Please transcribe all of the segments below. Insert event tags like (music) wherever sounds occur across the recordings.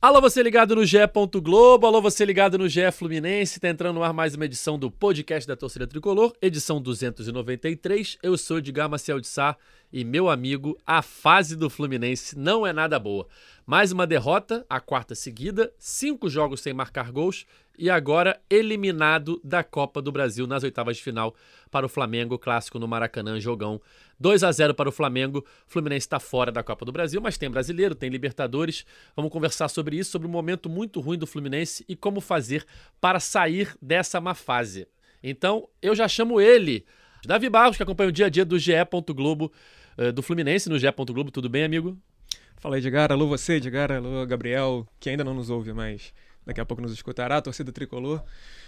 Alô, você ligado no GE. Globo, alô, você ligado no GE Fluminense, tá entrando no ar mais uma edição do podcast da Torcida Tricolor, edição 293. Eu sou Edgar Maciel de Sá e meu amigo, a fase do Fluminense não é nada boa. Mais uma derrota, a quarta seguida, cinco jogos sem marcar gols e agora eliminado da Copa do Brasil nas oitavas de final para o Flamengo, clássico no Maracanã, jogão 2 a 0 para o Flamengo. O Fluminense está fora da Copa do Brasil, mas tem brasileiro, tem Libertadores. Vamos conversar sobre isso, sobre o momento muito ruim do Fluminense e como fazer para sair dessa má fase. Então, eu já chamo ele, Davi Barros, que acompanha o dia a dia do GE. Globo, eh, do Fluminense no GE. Globo. Tudo bem, amigo? Fala, Edgar. Alô, você, Edgar. Alô, Gabriel, que ainda não nos ouve, mas daqui a pouco nos escutará, torcida tricolor.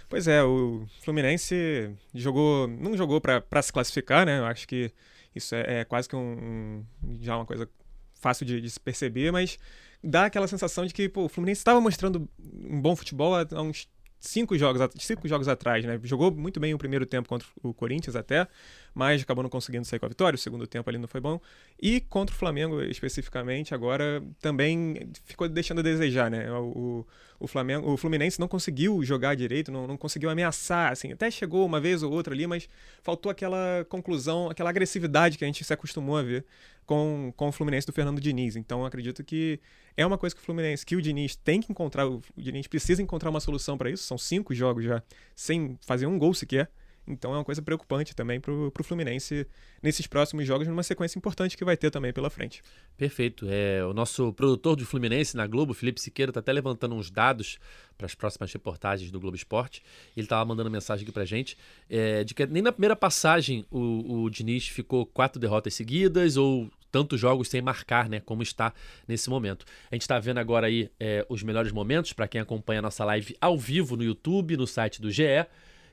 Pois é, o Fluminense jogou, não jogou para se classificar, né? Eu acho que isso é, é quase que um, um, já uma coisa fácil de, de, se perceber, mas dá aquela sensação de que pô, o Fluminense estava mostrando um bom futebol há, há uns cinco jogos, cinco jogos atrás, né? Jogou muito bem o primeiro tempo contra o Corinthians até, mas acabou não conseguindo sair com a vitória. O segundo tempo ali não foi bom. E contra o Flamengo, especificamente, agora também ficou deixando a desejar, né? O, o, Flamengo, o Fluminense não conseguiu jogar direito, não, não conseguiu ameaçar, assim. Até chegou uma vez ou outra ali, mas faltou aquela conclusão, aquela agressividade que a gente se acostumou a ver com, com o Fluminense do Fernando Diniz. Então, acredito que é uma coisa que o Fluminense, que o Diniz tem que encontrar, o Diniz precisa encontrar uma solução para isso. São cinco jogos já sem fazer um gol sequer. Então é uma coisa preocupante também para o Fluminense nesses próximos jogos, numa sequência importante que vai ter também pela frente. Perfeito. É, o nosso produtor do Fluminense na Globo, Felipe Siqueira, está até levantando uns dados para as próximas reportagens do Globo Esporte. Ele estava mandando mensagem aqui para gente é, de que nem na primeira passagem o, o Diniz ficou quatro derrotas seguidas ou tantos jogos sem marcar, né? Como está nesse momento. A gente está vendo agora aí é, os melhores momentos para quem acompanha a nossa live ao vivo no YouTube, no site do GE.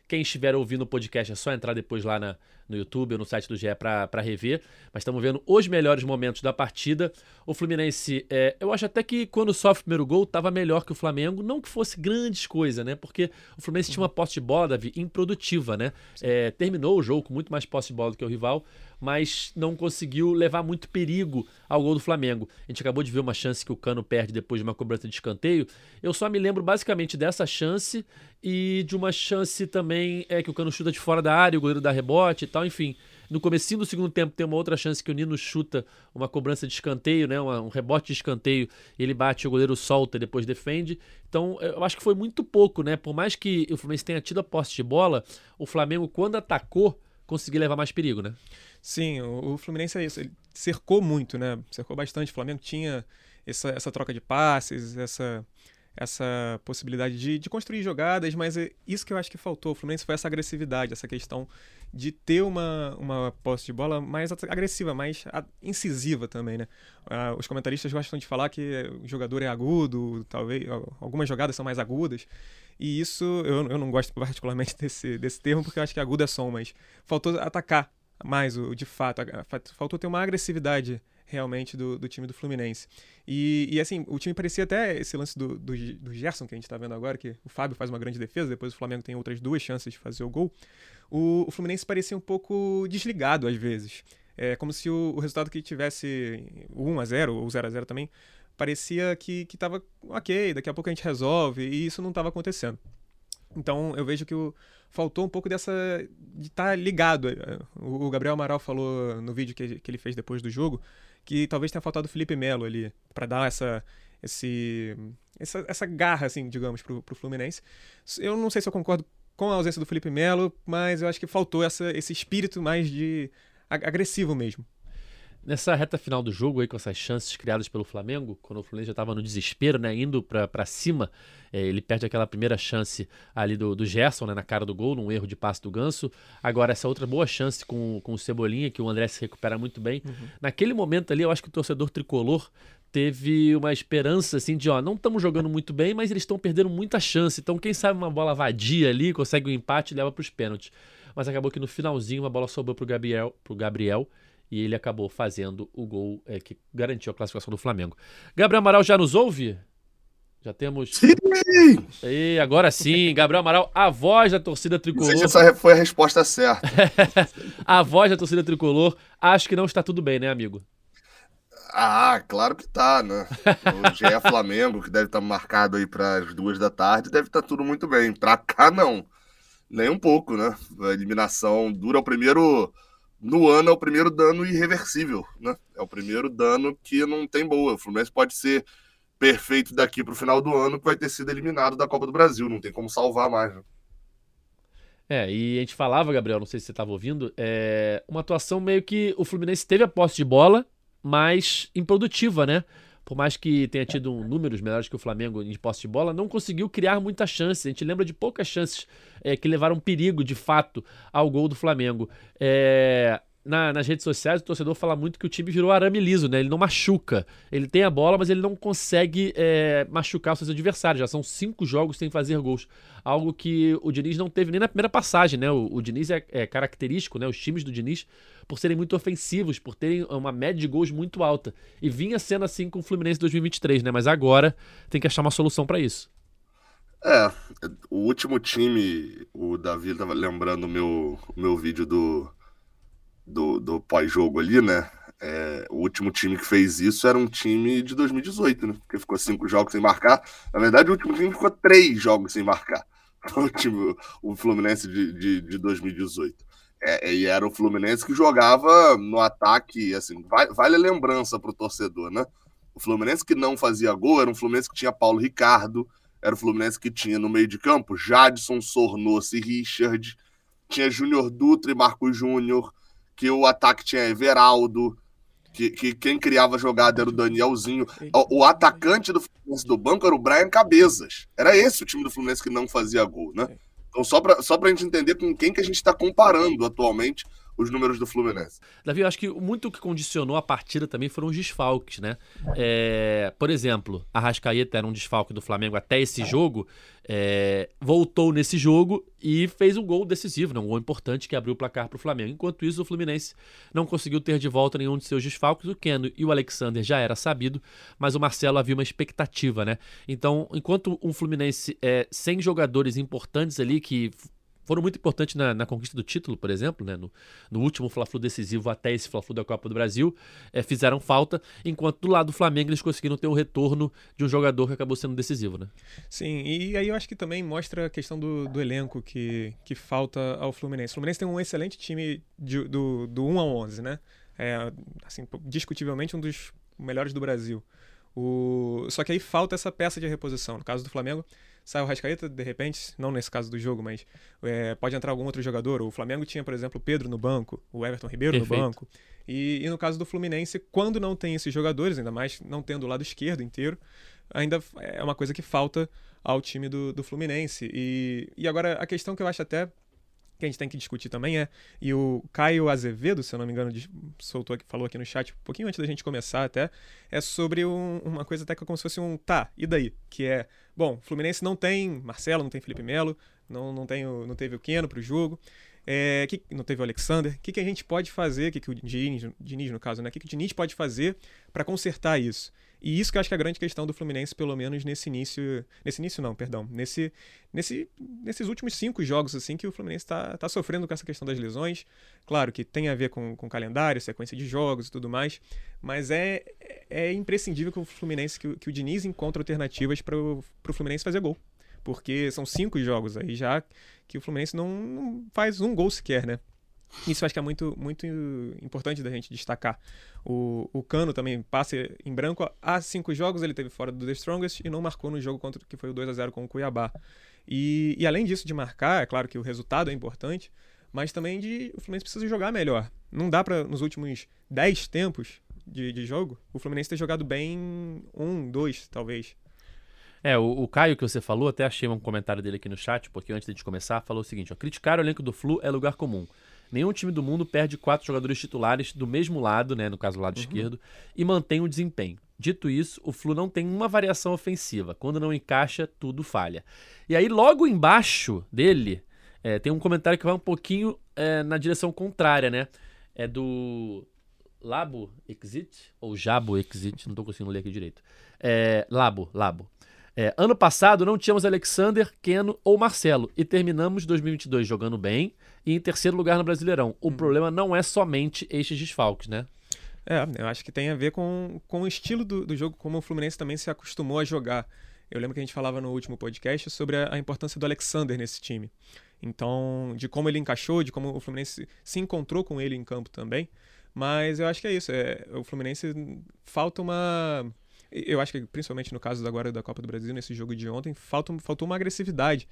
Quem estiver ouvindo o podcast é só entrar depois lá na, no YouTube ou no site do GE para rever. Mas estamos vendo os melhores momentos da partida. O Fluminense, é, eu acho até que quando sofre o primeiro gol, estava melhor que o Flamengo. Não que fosse grandes coisas, né? Porque o Fluminense tinha uma posse de bola, Davi, improdutiva, né? É, terminou o jogo com muito mais posse de bola do que o rival mas não conseguiu levar muito perigo ao gol do Flamengo. A gente acabou de ver uma chance que o Cano perde depois de uma cobrança de escanteio. Eu só me lembro basicamente dessa chance e de uma chance também é que o Cano chuta de fora da área, o goleiro dá rebote e tal, enfim. No comecinho do segundo tempo tem uma outra chance que o Nino chuta uma cobrança de escanteio, né? um rebote de escanteio, ele bate, o goleiro solta depois defende. Então, eu acho que foi muito pouco, né? Por mais que o Fluminense tenha tido a posse de bola, o Flamengo, quando atacou, conseguiu levar mais perigo, né? Sim, o, o Fluminense é isso. Ele cercou muito, né? Cercou bastante. O Flamengo tinha essa, essa troca de passes, essa, essa possibilidade de, de construir jogadas, mas é isso que eu acho que faltou. O Fluminense foi essa agressividade, essa questão de ter uma, uma posse de bola mais agressiva, mais incisiva também, né? Uh, os comentaristas gostam de falar que o jogador é agudo, talvez algumas jogadas são mais agudas. E isso eu, eu não gosto particularmente (laughs) desse, desse termo, porque eu acho que agudo é som, mas faltou atacar mais o de fato. Faltou ter uma agressividade realmente do, do time do Fluminense. E, e, assim, o time parecia até esse lance do, do, do Gerson que a gente está vendo agora, que o Fábio faz uma grande defesa, depois o Flamengo tem outras duas chances de fazer o gol. O, o Fluminense parecia um pouco desligado às vezes. É como se o, o resultado que tivesse 1 a 0 ou 0 a 0 também parecia que, que tava ok, daqui a pouco a gente resolve, e isso não estava acontecendo. Então eu vejo que o, faltou um pouco dessa. de estar tá ligado. O Gabriel Amaral falou no vídeo que, que ele fez depois do jogo que talvez tenha faltado o Felipe Melo ali, para dar essa. Esse, essa, essa garra, assim, digamos, pro, pro Fluminense. Eu não sei se eu concordo com a ausência do Felipe Melo, mas eu acho que faltou essa, esse espírito mais de agressivo mesmo. Nessa reta final do jogo aí, com essas chances criadas pelo Flamengo, quando o Fluminense já estava no desespero, né, indo para cima, é, ele perde aquela primeira chance ali do, do Gerson, né, na cara do gol, num erro de passe do Ganso. Agora, essa outra boa chance com, com o Cebolinha, que o André se recupera muito bem. Uhum. Naquele momento ali, eu acho que o torcedor tricolor teve uma esperança assim de, ó, não estamos jogando muito bem, mas eles estão perdendo muita chance. Então, quem sabe uma bola vadia ali, consegue o um empate e leva para os pênaltis. Mas acabou que no finalzinho uma bola sobrou para o Gabriel, pro Gabriel e ele acabou fazendo o gol é, que garantiu a classificação do Flamengo. Gabriel Amaral já nos ouve? Já temos. Sim! E agora sim, Gabriel Amaral, a voz da torcida tricolor. Não sei se essa foi a resposta certa. (laughs) a voz da torcida tricolor. Acho que não está tudo bem, né, amigo? Ah, claro que tá, né? O GE Flamengo, que deve estar tá marcado aí para as duas da tarde, deve estar tá tudo muito bem. Pra cá, não. Nem um pouco, né? A eliminação dura o primeiro. No ano é o primeiro dano irreversível, né? É o primeiro dano que não tem boa. O Fluminense pode ser perfeito daqui para o final do ano que vai ter sido eliminado da Copa do Brasil. Não tem como salvar mais. Né? É, e a gente falava, Gabriel, não sei se você estava ouvindo, é uma atuação meio que o Fluminense teve a posse de bola, mas improdutiva, né? Por mais que tenha tido um, números melhores que o Flamengo em posse de bola, não conseguiu criar muitas chances. A gente lembra de poucas chances é, que levaram perigo, de fato, ao gol do Flamengo. É, na, nas redes sociais, o torcedor fala muito que o time virou arame liso, né? Ele não machuca. Ele tem a bola, mas ele não consegue é, machucar os seus adversários. Já são cinco jogos sem fazer gols. Algo que o Diniz não teve nem na primeira passagem, né? O, o Diniz é, é, característico, né? Os times do Diniz, por serem muito ofensivos, por terem uma média de gols muito alta. E vinha sendo assim com o Fluminense 2023, né? Mas agora tem que achar uma solução para isso. É, o último time, o Davi estava lembrando o meu, o meu vídeo do do, do pós-jogo ali, né? É, o último time que fez isso era um time de 2018, né? Que ficou cinco jogos sem marcar. Na verdade, o último time ficou três jogos sem marcar. (laughs) O, time, o Fluminense de, de, de 2018. É, e era o Fluminense que jogava no ataque, assim, vale, a lembrança para o torcedor, né? O Fluminense que não fazia gol era um Fluminense que tinha Paulo Ricardo, era o Fluminense que tinha no meio de campo Jadson, Sornoso e Richard, tinha Júnior Dutra e Marcos Júnior, que o ataque tinha Everaldo, que, que quem criava a jogada era o Danielzinho. O, o, atacante do Fluminense do banco era o Brian Cabezas. Era esse o time do Fluminense que não fazia gol, né? Então, só para só a gente entender com quem que a gente está comparando atualmente os números do Fluminense. Davi, eu acho que muito que condicionou a partida também foram os desfalques, né? É, por exemplo, a Rascaeta era um desfalque do Flamengo até esse jogo, é, voltou nesse jogo e fez um gol decisivo, né? um gol importante que abriu o placar para o Flamengo. Enquanto isso, o Fluminense não conseguiu ter de volta nenhum de seus desfalques. O Keno e o Alexander já era sabido, mas o Marcelo havia uma expectativa, né? Então, enquanto um Fluminense é, sem jogadores importantes ali que foram muito importantes na, na, conquista do título, por exemplo, né? no, no último Fla-Flu decisivo até esse Fla-Flu da Copa do Brasil, é, fizeram falta, enquanto do lado do Flamengo eles conseguiram ter o retorno de um jogador que acabou sendo decisivo. Né? Sim, e aí eu acho que também mostra a questão do, do elenco que, que falta ao Fluminense. O Fluminense tem um excelente time de, do, do 1 ao 11, né? É, assim, discutivelmente um dos melhores do Brasil. O... Só que aí falta essa peça de reposição. No caso do Flamengo, sai o Rascaeta, de repente, não nesse caso do jogo, mas é, pode entrar algum outro jogador. O Flamengo tinha, por exemplo, o Pedro no banco, o Everton Ribeiro Perfeito. no banco. E, e, no caso do Fluminense, quando não tem esses jogadores, ainda mais não tendo o lado esquerdo inteiro, ainda é uma coisa que falta ao time do, do Fluminense. E, e agora a questão que eu acho até que a gente tem que discutir também é, e o Caio Azevedo, se eu não me engano, soltou aqui, falou aqui no chat, um pouquinho antes da gente começar até, é sobre um, uma coisa até que é como se fosse um tá, e daí? Que é, bom, Fluminense não tem Marcelo, não tem Felipe Melo, não, não, tem o, não teve o Keno para o jogo, é, que, não teve o Alexander, o que, que a gente pode fazer, o que, que o Diniz, Diniz, no caso, né, o que, que o Diniz pode fazer para consertar isso? E isso que eu acho que é a grande questão do Fluminense, pelo menos nesse início. Nesse início, não, perdão. Nesse, nesse, nesses últimos cinco jogos, assim, que o Fluminense está tá sofrendo com essa questão das lesões. Claro que tem a ver com, com calendário, sequência de jogos e tudo mais. Mas é, é imprescindível que o Fluminense, que, que o Diniz encontre alternativas para o Fluminense fazer gol. Porque são cinco jogos aí já que o Fluminense não, não faz um gol sequer, né? Isso acho que é muito, muito importante da gente destacar. O, o Cano também passa em branco. Há cinco jogos ele teve fora do The Strongest e não marcou no jogo contra que foi o 2 a 0 com o Cuiabá. E, e além disso de marcar, é claro que o resultado é importante, mas também de o Fluminense precisa jogar melhor. Não dá para nos últimos 10 tempos de, de jogo o Fluminense ter jogado bem um, dois, talvez. É, o, o, Caio que você falou, até achei um comentário dele aqui no chat, porque antes de começar, falou o seguinte: ó, criticar o elenco do Flu é lugar comum. Nenhum time do mundo perde quatro jogadores titulares do mesmo lado, né, no caso do lado uhum. esquerdo, e mantém o desempenho. Dito isso, o Flu não tem uma variação ofensiva. Quando não encaixa, tudo falha. E aí, logo embaixo dele, é, tem um comentário que vai um pouquinho é, na direção contrária, né? É do Labo Exit, ou Jabo Exit, não estou conseguindo ler aqui direito. É, Labo, Labo. É, ano passado não tínhamos Alexander, Keno ou Marcelo e terminamos 2022 jogando bem e em terceiro lugar no Brasileirão. O Uhum. problema não é somente estes desfalques, né? É, eu acho que tem a ver com, com o estilo do, do jogo, como o Fluminense também se acostumou a jogar. Eu lembro que a gente falava no último podcast sobre a, a importância do Alexander nesse time. Então, de como ele encaixou, de como o Fluminense se encontrou com ele em campo também. Mas eu acho que é isso. É, o Fluminense falta uma. Eu acho que, principalmente no caso agora da Copa do Brasil, nesse jogo de ontem, faltou uma agressividade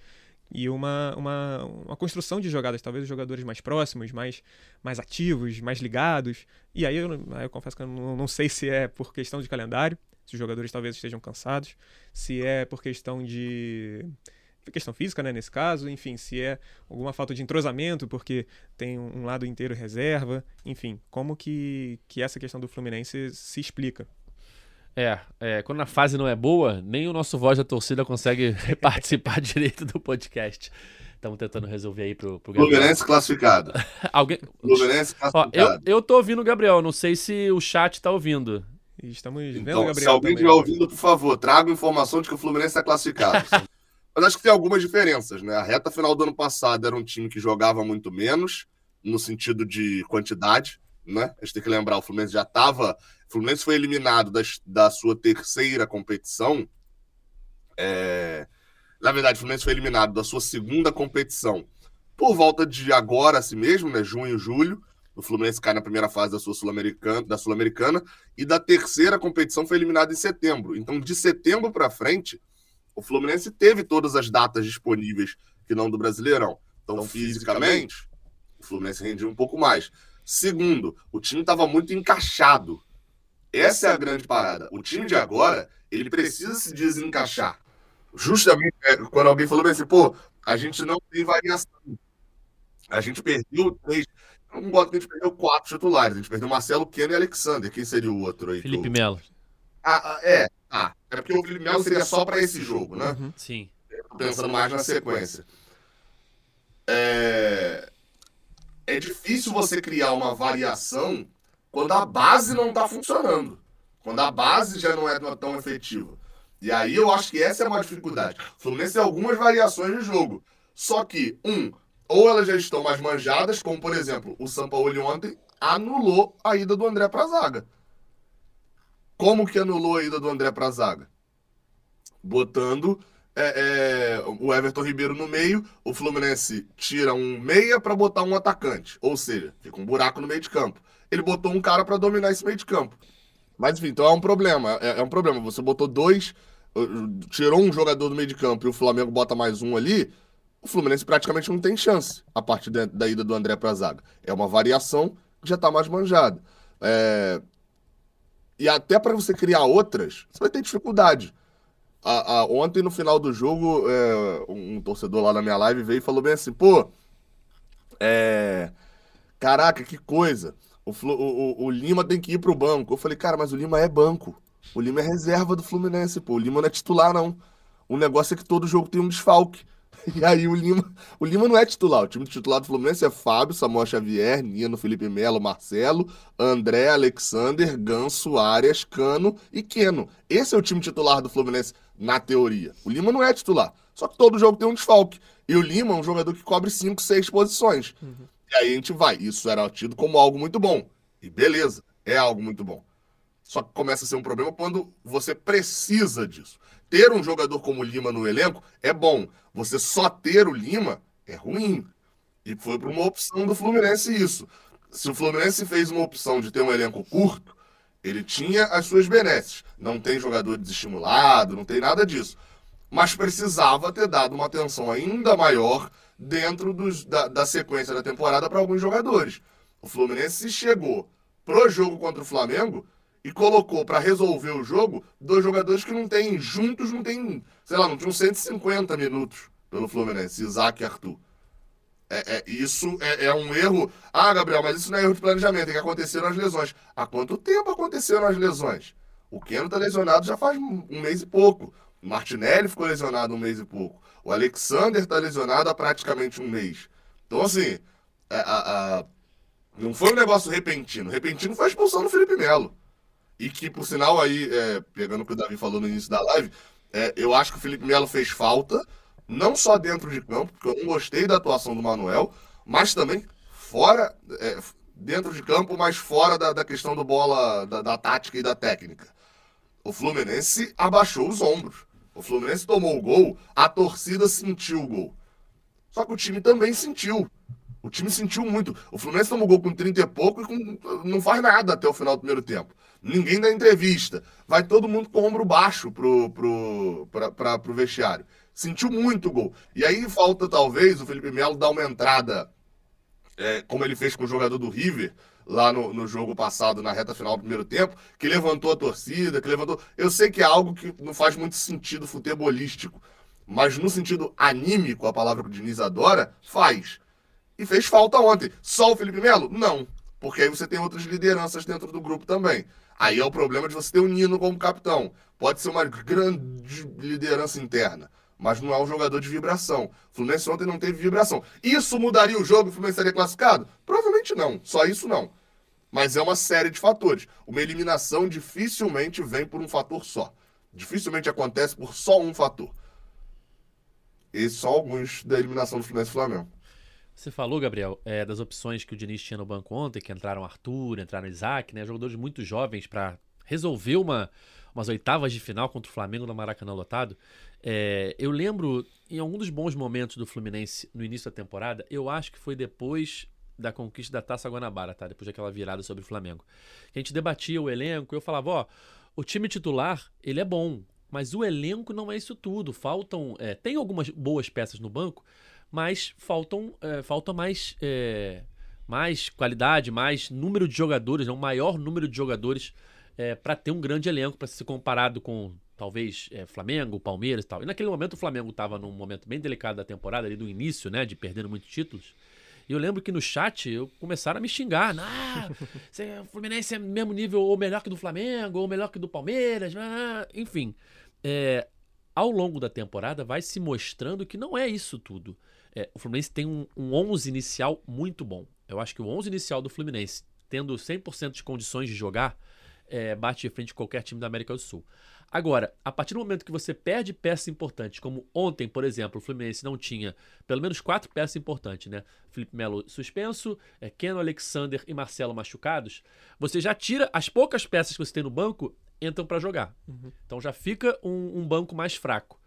e uma, uma, uma construção de jogadas, talvez os jogadores mais próximos, mais, mais ativos, mais ligados. E aí eu, eu confesso que eu não, não sei se é por questão de calendário, se os jogadores talvez estejam cansados, se é por questão de questão física, né, nesse caso, enfim, se é alguma falta de entrosamento, porque tem um lado inteiro reserva, enfim, como que, que essa questão do Fluminense se explica? É, é, quando a fase não é boa, nem o nosso voz da torcida consegue (laughs) participar direito do podcast. Estamos tentando resolver aí pro, pro Gabriel. Fluminense classificado. (laughs) Alguém... Fluminense Ó, classificado. eu, eu tô ouvindo o Gabriel, não sei se o chat tá ouvindo. Estamos vendo o Então, Gabriel se alguém estiver ouvindo, por favor, traga informação de que o Fluminense está classificado. (laughs) Mas acho que tem algumas diferenças, né? A reta final do ano passado era um time que jogava muito menos, no sentido de quantidade, né? A gente tem que lembrar, o Fluminense já estava. O Fluminense foi eliminado das, da sua terceira competição. É... Na verdade, o Fluminense foi eliminado da sua segunda competição por volta de agora, assim mesmo, né? Junho, julho. O Fluminense cai na primeira fase da sua Sul-Americana, da Sul-Americana e da terceira competição foi eliminado em setembro. Então, de setembro para frente, o Fluminense teve todas as datas disponíveis que não do Brasileirão. Então, fisicamente, o Fluminense rendia um pouco mais. Segundo, o time estava muito encaixado. Essa é a grande parada. O time de agora, ele precisa se desencaixar. Justamente é, quando alguém falou assim, pô, a gente não tem variação. A gente perdeu três. Eu não gosto que a gente perdeu quatro titulares. A gente perdeu Marcelo, Keno e Alexander. Quem seria o outro aí? Felipe Melo. Ah, ah, é. Ah, é porque o Felipe Melo seria só para esse jogo, né? Uhum. Sim. Pensando mais na sequência. É... é difícil você criar uma variação quando a base não tá funcionando. Quando a base já não é tão efetiva. E aí eu acho que essa é uma dificuldade. O Fluminense tem algumas variações de jogo. Só que, um, ou elas já estão mais manjadas, como por exemplo, o Sampaoli ontem anulou a ida do André pra zaga. Como que anulou a ida do André pra zaga? Botando é, é, o Everton Ribeiro no meio, o Fluminense tira um meia para botar um atacante. Ou seja, fica um buraco no meio de campo. Ele botou um cara para dominar esse meio de campo. Mas enfim, então é um problema. É, é um problema. Você botou dois, tirou um jogador do meio de campo e o Flamengo bota mais um ali. O Fluminense praticamente não tem chance a partir da, da ida do André para a zaga. É uma variação que já está mais manjada. É, E até para você criar outras, você vai ter dificuldade. A- a- ontem, no final do jogo, é, um torcedor lá na minha live veio e falou bem assim: pô, é, caraca, que coisa. O, o- o- Lima tem que ir pro banco. Eu falei, cara, mas o Lima é banco. O Lima é reserva do Fluminense, pô. O Lima não é titular, não. O negócio é que todo jogo tem um desfalque. (laughs) E aí o Lima, o Lima não é titular. O time titular do Fluminense é Fábio, Samuel Xavier, Nino, Felipe Melo, Marcelo, André, Alexander, Ganso, Arias, Cano e Keno. Esse é o time titular do Fluminense na teoria. O Lima não é titular. Só que todo jogo tem um desfalque. E o Lima é um jogador que cobre 5, 6 posições. E aí a gente vai. Isso era tido como algo muito bom. E beleza, é algo muito bom. Só que começa a ser um problema quando você precisa disso. Ter um jogador como o Lima no elenco é bom. Você só ter o Lima é ruim. E foi por uma opção do Fluminense isso. Se o Fluminense fez uma opção de ter um elenco curto, ele tinha as suas benesses. Não tem jogador desestimulado, não tem nada disso. Mas precisava ter dado uma atenção ainda maior dentro dos- da, da sequência da temporada para alguns jogadores. O Fluminense chegou pro jogo contra o Flamengo e colocou para resolver o jogo dois jogadores que não tem, juntos não tem, sei lá, não tinham 150 minutos pelo Fluminense, Isaac e Arthur. É, é- isso é, é um erro. Ah, Gabriel, mas isso não é erro de planejamento, é que aconteceram as lesões. Há quanto tempo aconteceram as lesões? O Keno tá lesionado já faz um mês e pouco. O Martinelli ficou lesionado um mês e pouco. O Alexander tá lesionado há praticamente um mês. Então, assim, é, a- a- não foi um negócio repentino. Repentino foi a expulsão do Felipe Melo. E que, por sinal, aí, é, pegando o que o Davi falou no início da live, É, eu acho que o Felipe Melo fez falta, não só dentro de campo, porque eu não gostei da atuação do Manuel, mas também fora, é, dentro de campo, mas fora da, da questão do bola, da, da tática e da técnica. O Fluminense abaixou os ombros. O Fluminense tomou o gol, a torcida sentiu o gol. Só que o time também sentiu. O time sentiu muito. O Fluminense tomou gol com 30 e pouco e com, não faz nada até o final do primeiro tempo. Ninguém dá entrevista. Vai todo mundo com o ombro baixo pro, pro, pra, pra, pro vestiário. Sentiu muito o gol. E aí falta, talvez, o Felipe Melo dar uma entrada, é, como ele fez com o jogador do River, lá no, no jogo passado, na reta final do primeiro tempo, que levantou a torcida, que levantou. Eu sei que é algo que não faz muito sentido futebolístico, mas no sentido anímico, a palavra que o Diniz adora, faz. E fez falta ontem. Só o Felipe Melo? Não. Porque aí você tem outras lideranças dentro do grupo também. Aí é o problema de você ter o Nino como capitão. Pode ser uma grande liderança interna, mas não é um jogador de vibração. O Fluminense ontem não teve vibração. Isso mudaria o jogo? O Fluminense seria classificado? Provavelmente não. Só isso não. Mas é uma série de fatores. Uma eliminação dificilmente vem por um fator só. Dificilmente acontece por só um fator. Esses são alguns da eliminação do Fluminense e Flamengo. Você falou, Gabriel, é, das opções que o Diniz tinha no banco ontem, que entraram Arthur, entraram Isaac, né? Jogadores muito jovens para resolver uma, umas oitavas de final contra o Flamengo no Maracanã lotado. É, eu lembro, em algum dos bons momentos do Fluminense no início da temporada, eu acho que foi depois da conquista da Taça Guanabara, tá? Depois daquela virada sobre o Flamengo. Que a gente debatia o elenco, eu falava, ó, o time titular, ele é bom, mas o elenco não é isso tudo. Faltam, é, tem algumas boas peças no banco, mas faltam, é, falta mais, é, mais qualidade, mais número de jogadores, né, um maior número de jogadores é, para ter um grande elenco, para ser comparado com talvez é, Flamengo, Palmeiras e tal. E naquele momento o Flamengo estava num momento bem delicado da temporada, ali do início, né, de perdendo muitos títulos. E eu lembro que no chat eu começaram a me xingar. Ah, o Fluminense é mesmo nível ou melhor que do Flamengo, ou melhor que do Palmeiras. Ah, enfim, é, ao longo da temporada vai se mostrando que não é isso tudo. É, o Fluminense tem um, um 11 inicial muito bom. Eu acho que o 11 inicial do Fluminense, tendo 100% de condições de jogar, é, bate de frente qualquer time da América do Sul. Agora, a partir do momento que você perde peças importantes, como ontem, por exemplo, o Fluminense não tinha pelo menos quatro peças importantes, né? Felipe Melo suspenso, é, Keno, Alexander e Marcelo machucados, você já tira as poucas peças que você tem no banco, entram para jogar. Uhum. Então já fica um, um banco mais fraco.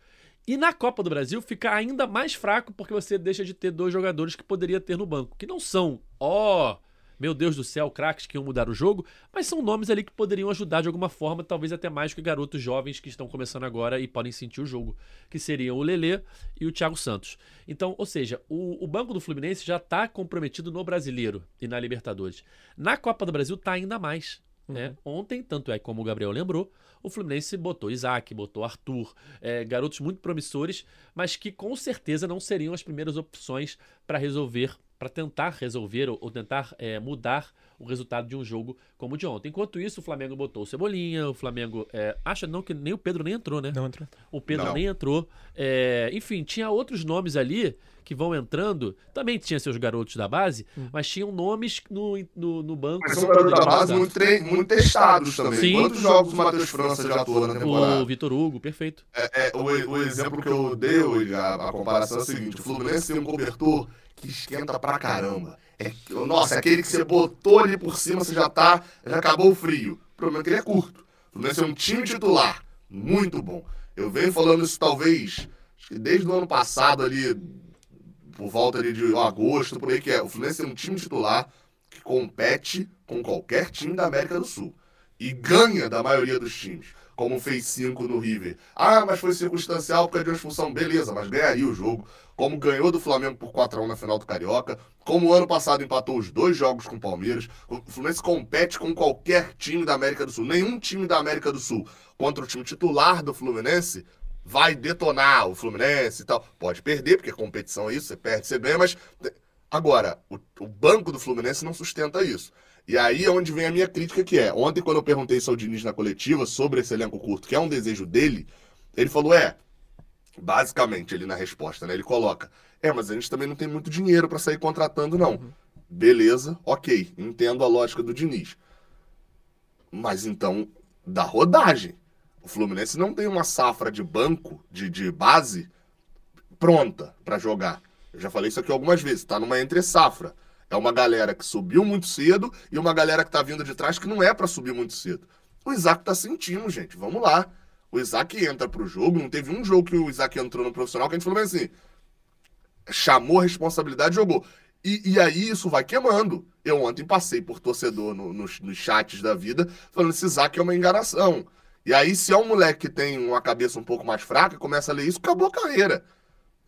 E na Copa do Brasil fica ainda mais fraco porque você deixa de ter dois jogadores que poderia ter no banco, que não são, ó, oh, meu Deus do céu, craques que iam mudar o jogo, mas são nomes ali que poderiam ajudar de alguma forma, talvez até mais que garotos jovens que estão começando agora e podem sentir o jogo, que seriam o Lelê e o Thiago Santos. Então, ou seja, o, o banco do Fluminense já está comprometido no Brasileiro e na Libertadores. Na Copa do Brasil está ainda mais. Né? Uhum. Ontem, tanto é como o Gabriel lembrou, o Fluminense botou Isaac, botou Arthur, é, garotos muito promissores, mas que com certeza não seriam as primeiras opções para resolver, para tentar resolver ou, ou tentar é, mudar o resultado de um jogo como o de ontem. Enquanto isso, o Flamengo botou o Cebolinha, o Flamengo. É, acha não que nem o Pedro nem entrou, né? Não entrou. O Pedro não. nem entrou. É, enfim, tinha outros nomes ali que vão entrando. Também tinha seus garotos da base, hum. mas tinham nomes no, no, no banco. Mas são garotos da base muito, tre... muito testados também. Sim. Quantos jogos o Matheus França já atuou na temporada? O Vitor Hugo, perfeito. É, é o, o, exemplo que eu dei, a, a comparação é o seguinte: o Fluminense tem um cobertor que esquenta pra caramba. É, nossa, é aquele que você botou ali por cima, você já tá, já acabou o frio. O problema é que ele é curto. O Fluminense é um time titular, muito bom. Eu venho falando isso talvez desde o ano passado ali, por volta ali de agosto, por aí que é. O Fluminense é um time titular que compete com qualquer time da América do Sul. E ganha da maioria dos times como fez 5 no River. Ah, mas foi circunstancial porque de uma expulsão. Beleza, mas ganharia o jogo. Como ganhou do Flamengo por 4x1 na final do Carioca. Como ano passado empatou os dois jogos com o Palmeiras. O Fluminense compete com qualquer time da América do Sul. Nenhum time da América do Sul contra o time titular do Fluminense vai detonar o Fluminense e tal. Pode perder, porque competição é isso, você perde, você ganha, mas. Agora, o, o banco do Fluminense não sustenta isso. E aí é onde vem a minha crítica, que é, ontem quando eu perguntei isso ao Diniz na coletiva sobre esse elenco curto, que é um desejo dele, ele falou, é, basicamente, ele na resposta, né, ele coloca, é, mas a gente também não tem muito dinheiro para sair contratando, não. Uhum. Beleza, ok, entendo a lógica do Diniz. Mas então, da rodagem. O Fluminense não tem uma safra de banco, de, de base, pronta para jogar. Eu já falei isso aqui algumas vezes, tá numa entre safra. É uma galera que subiu muito cedo e uma galera que tá vindo de trás que não é para subir muito cedo. O Isaac tá sentindo, gente. Vamos lá. O Isaac entra pro jogo. Não teve um jogo que o Isaac entrou no profissional que a gente falou assim. Chamou a responsabilidade jogou. E, e, aí isso vai queimando. Eu ontem passei por torcedor no, nos, nos chats da vida falando esse Isaac é uma enganação. E aí, se é um moleque que tem uma cabeça um pouco mais fraca começa a ler isso, acabou a carreira.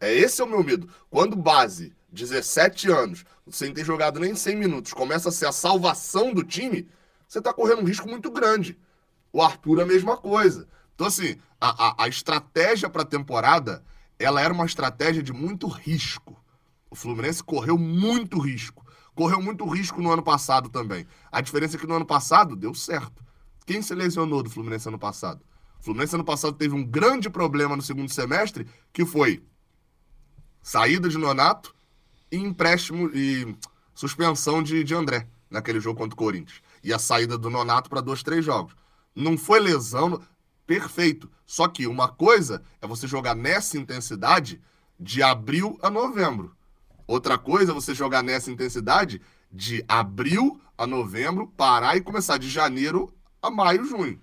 É esse é o meu medo. Quando base, 17 anos, sem ter jogado nem 100 minutos, começa a ser a salvação do time, você está correndo um risco muito grande. O Arthur a mesma coisa. Então, assim, a, a, a estratégia para a temporada, ela era uma estratégia de muito risco. O Fluminense correu muito risco. Correu muito risco no ano passado também. A diferença é que no ano passado deu certo. Quem se lesionou do Fluminense ano passado? O Fluminense ano passado teve um grande problema no segundo semestre, que foi saída de Nonato e empréstimo e suspensão de, de André naquele jogo contra o Corinthians. E a saída do Nonato para dois, três jogos. Não foi lesão, perfeito. Só que uma coisa é você jogar nessa intensidade de abril a novembro. Outra coisa é você jogar nessa intensidade de abril a novembro, parar e começar de janeiro a maio, junho.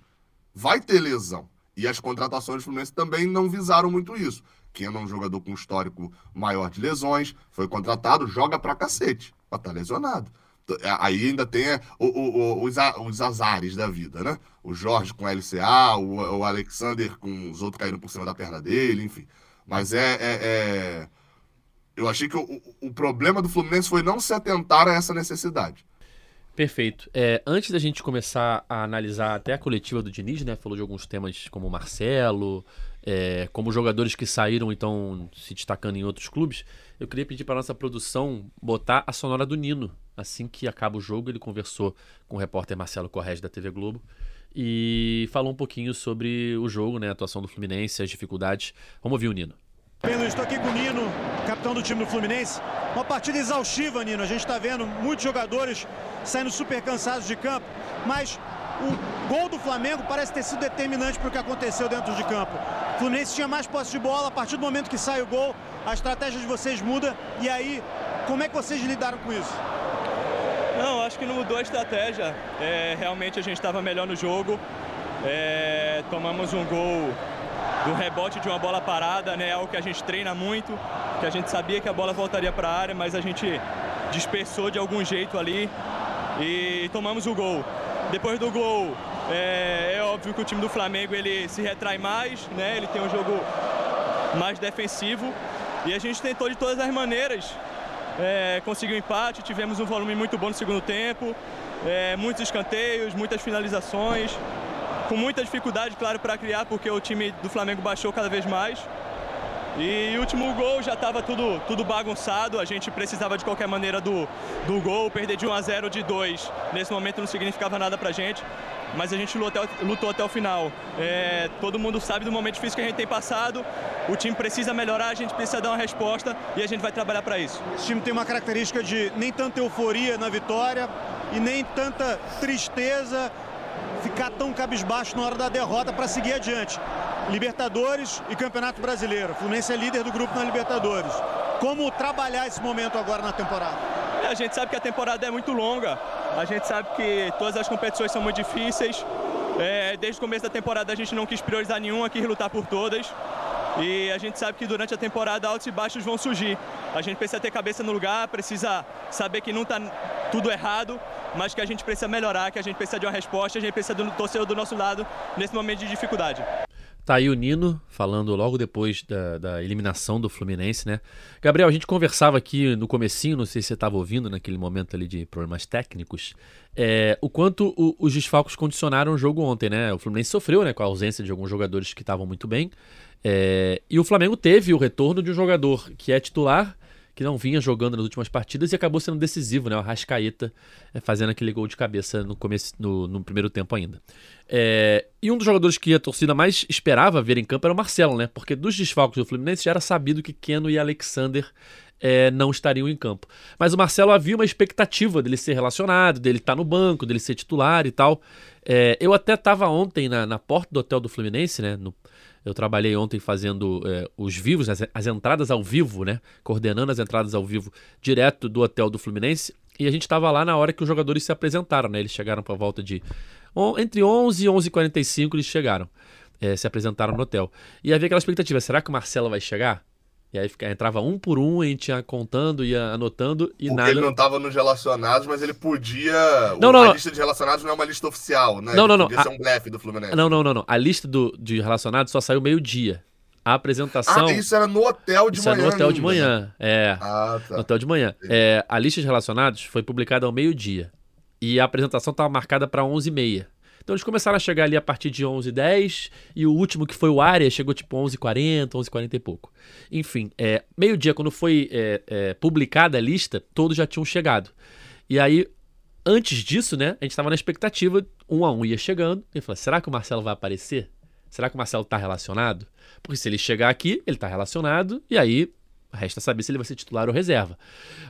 Vai ter lesão. E as contratações do Fluminense também não visaram muito isso. Keno é um jogador com histórico maior de lesões, foi contratado, joga pra cacete, mas tá lesionado. É, aí ainda tem é, o, o, o, os, os azares da vida, né? O Jorge com LCA, o, Alexander com os outros caindo por cima da perna dele, enfim. Mas é. é, é... Eu achei que o, o problema do Fluminense foi não se atentar a essa necessidade. Perfeito. É, antes da gente começar a analisar até a coletiva do Diniz, né? Falou de alguns temas como o Marcelo, é, como jogadores que saíram e estão se destacando em outros clubes, eu queria pedir para nossa produção botar a sonora do Nino. Assim que acaba o jogo, ele conversou com o repórter Marcelo Correge da TV Globo e falou um pouquinho sobre o jogo, né, a atuação do Fluminense, as dificuldades. Vamos ouvir o Nino. Pedro, estou aqui com o Nino, capitão do time do Fluminense. Uma partida exaustiva, Nino. A gente está vendo muitos jogadores saindo super cansados de campo, mas o gol do Flamengo parece ter sido determinante para o que aconteceu dentro de campo. O Fluminense tinha mais posse de bola, a partir do momento que sai o gol, a estratégia de vocês muda. E aí, como é que vocês lidaram com isso? Não, acho que não mudou a estratégia. É, realmente a gente estava melhor no jogo. É, tomamos um gol do rebote de uma bola parada, né? Algo que a gente treina muito, que a gente sabia que a bola voltaria para a área, mas a gente dispersou de algum jeito ali e tomamos o gol. Depois do gol, é, é, óbvio que o time do Flamengo ele se retrai mais, né? Ele tem um jogo mais defensivo e a gente tentou de todas as maneiras é, conseguir um empate. Tivemos um volume muito bom no segundo tempo, é, muitos escanteios, muitas finalizações, com muita dificuldade, claro, para criar, porque o time do Flamengo baixou cada vez mais. E o último gol já estava tudo, tudo bagunçado, a gente precisava de qualquer maneira do, do gol, perder de 1 a 0 de 2 nesse momento não significava nada pra gente, mas a gente lutou até, lutou até o final. É, todo mundo sabe do momento difícil que a gente tem passado, o time precisa melhorar, a gente precisa dar uma resposta e a gente vai trabalhar para isso. Esse time tem uma característica de nem tanta euforia na vitória e nem tanta tristeza, ficar tão cabisbaixo na hora da derrota para seguir adiante. Libertadores e Campeonato Brasileiro. O Fluminense é líder do grupo na Libertadores. Como trabalhar esse momento agora na temporada? É, a gente sabe que a temporada é muito longa. A gente sabe que todas as competições são muito difíceis. É, desde o começo da temporada a gente não quis priorizar nenhuma, quis lutar por todas. E a gente sabe que durante a temporada altos e baixos vão surgir. A gente precisa ter cabeça no lugar, precisa saber que não está tudo errado, mas que a gente precisa melhorar, que a gente precisa de uma resposta, a gente precisa do torcedor do nosso lado nesse momento de dificuldade. Tá aí o Nino falando logo depois da, da, eliminação do Fluminense, né? Gabriel, a gente conversava aqui no comecinho, não sei se você estava ouvindo naquele momento ali de problemas técnicos, é, o quanto o, os desfalcos condicionaram o jogo ontem, né? O Fluminense sofreu né, com a ausência de alguns jogadores que estavam muito bem, é, e o Flamengo teve o retorno de um jogador que é titular, que não vinha jogando nas últimas partidas e acabou sendo decisivo, né? O Rascaeta é, fazendo aquele gol de cabeça no, começo, no, no primeiro tempo ainda. É, e um dos jogadores que a torcida mais esperava ver em campo era o Marcelo, né? Porque dos desfalques do Fluminense já era sabido que Keno e Alexander é, não estariam em campo. Mas o Marcelo havia uma expectativa dele ser relacionado, dele estar no banco, dele ser titular e tal. É, eu até estava ontem na, na, porta do hotel do Fluminense, né? No, eu trabalhei ontem fazendo é, os vivos, as, as, entradas ao vivo, né? Coordenando as entradas ao vivo direto do hotel do Fluminense. E a gente estava lá na hora que os jogadores se apresentaram, né? Eles chegaram por volta de. On, entre 11 e 11h45 eles chegaram. É, se apresentaram no hotel. E havia aquela expectativa: será que o Marcelo vai chegar? E aí entrava um por um, a gente ia contando, ia anotando e Porque nada. ele não estava nos relacionados, mas ele podia. Não, não, a não. lista de relacionados não é uma lista oficial, né? Não, Ele não, não. Podia A- ser um blefe do Fluminense. Não, não, não, não. A lista do, de relacionados só saiu meio-dia. A apresentação. Ah, isso era no hotel de isso manhã. no hotel de ainda, manhã. né? É. Ah, No tá. hotel de manhã. É, a lista de relacionados foi publicada ao meio-dia. E a apresentação estava marcada para 11h30. Então eles começaram a chegar ali a partir de 11h10 e o último que foi o área chegou tipo 11h40, 11h40 e pouco. Enfim, é, meio-dia, quando foi é, é, publicada a lista, todos já tinham chegado. E aí, antes disso, né, a gente estava na expectativa, um a um ia chegando, e falou: será que o Marcelo vai aparecer? Será que o Marcelo está relacionado? Porque se ele chegar aqui, ele está relacionado, e aí resta saber se ele vai ser titular ou reserva.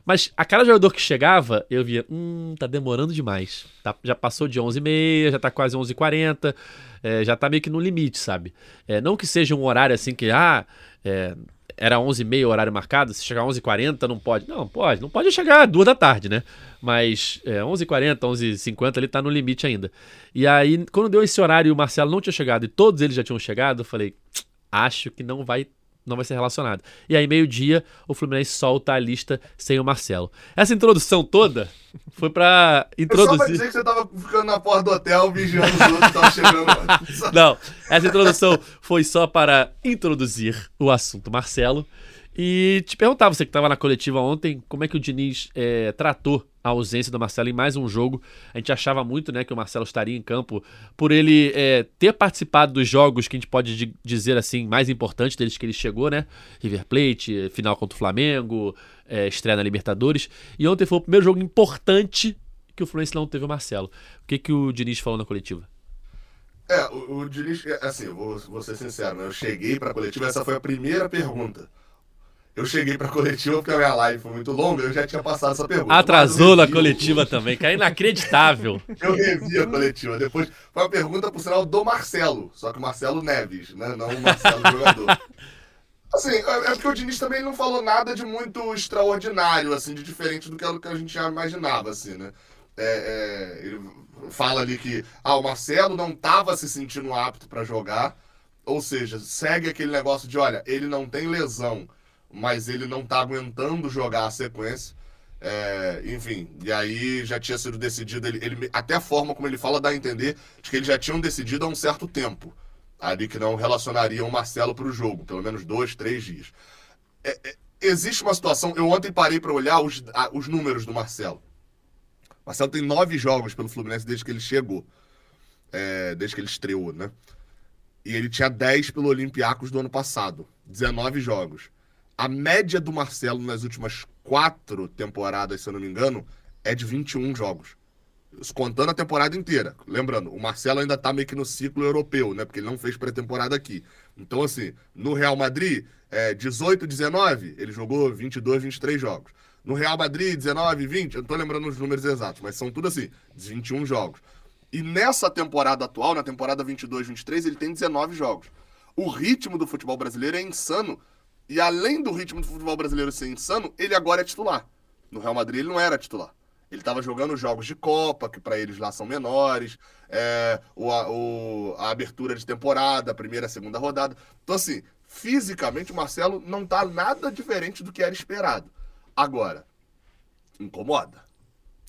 Mas a cada jogador que chegava, eu via, hum, tá demorando demais. Tá- já passou de 11h30, já tá quase 11h40, é, já tá meio que no limite, sabe? É, não que seja um horário assim que, ah, é, era 11h30 o horário marcado, se chegar 11h40 não pode. Não, pode. Não pode chegar duas da tarde, né? Mas é, 11h40, 11h50 ele tá no limite ainda. E aí, quando deu esse horário e o Marcelo não tinha chegado e todos eles já tinham chegado, eu falei, acho que não vai não vai ser relacionado. E aí, meio-dia, o Fluminense solta a lista sem o Marcelo. Essa introdução toda foi pra Foi Só pra introduzir. dizer que você tava ficando na porta do hotel, vigiando os outros que estavam chegando. (laughs) Não, essa introdução foi só para introduzir o assunto Marcelo. E te perguntar, você que estava na coletiva ontem, como é que o Diniz eh, tratou a ausência do Marcelo em mais um jogo? A gente achava muito né, que o Marcelo estaria em campo por ele eh, ter participado dos jogos que a gente pode di- dizer assim, mais importantes desde que ele chegou, né? River Plate, final contra o Flamengo, eh, estreia na Libertadores. E ontem foi o primeiro jogo importante que o Fluminense não teve o Marcelo. O que, que o Diniz falou na coletiva? É, o, o Diniz, é, assim, vou, vou ser sincero, né? Eu cheguei pra coletiva, essa foi a primeira pergunta. Eu cheguei pra coletiva porque a minha live foi muito longa, eu já tinha passado essa pergunta. Atrasou na coletiva também, que é inacreditável. (laughs) Eu revi a coletiva. Depois foi uma pergunta, por sinal, do Marcelo. Só que o Marcelo Neves, né? Não o Marcelo (laughs) jogador. Assim, é é porque o Diniz também não falou nada de muito extraordinário, assim, de diferente do que a- que a gente já imaginava, assim, né? É, é, ele fala ali que ah, o Marcelo não estava se sentindo apto para jogar, ou seja, segue aquele negócio de, olha, ele não tem lesão, mas ele não tá aguentando jogar a sequência. É, enfim, e aí já tinha sido decidido, ele, ele- até a forma como ele fala dá a entender de que eles já tinham decidido há um certo tempo ali que não relacionariam o Marcelo para o jogo, pelo menos dois, três dias. É, é, existe uma situação, eu ontem parei para olhar os, a- os números do Marcelo. O Marcelo tem nove jogos pelo Fluminense desde que ele chegou, é, desde que ele estreou, né? E ele tinha 10 pelo Olympiacos do ano passado, 19 jogos. A média do Marcelo nas últimas quatro temporadas, se eu não me engano, é de 21 jogos. Contando a temporada inteira. Lembrando, o Marcelo ainda tá meio que no ciclo europeu, né? Porque ele não fez pré-temporada aqui. Então, assim, no Real Madrid, é, 18, 19, ele jogou 22, 23 jogos. No Real Madrid, 19, 20, eu não tô lembrando os números exatos, mas são tudo assim, 21 jogos. E nessa temporada atual, na temporada 22, 23, ele tem 19 jogos. O ritmo do futebol brasileiro é insano. E além do ritmo do futebol brasileiro ser insano, ele agora é titular. No Real Madrid ele não era titular. Ele estava jogando jogos de Copa, que para eles lá são menores, é, o, a, o- a abertura de temporada, a primeira, a segunda rodada. Então, assim, fisicamente o Marcelo não tá nada diferente do que era esperado. Agora, incomoda.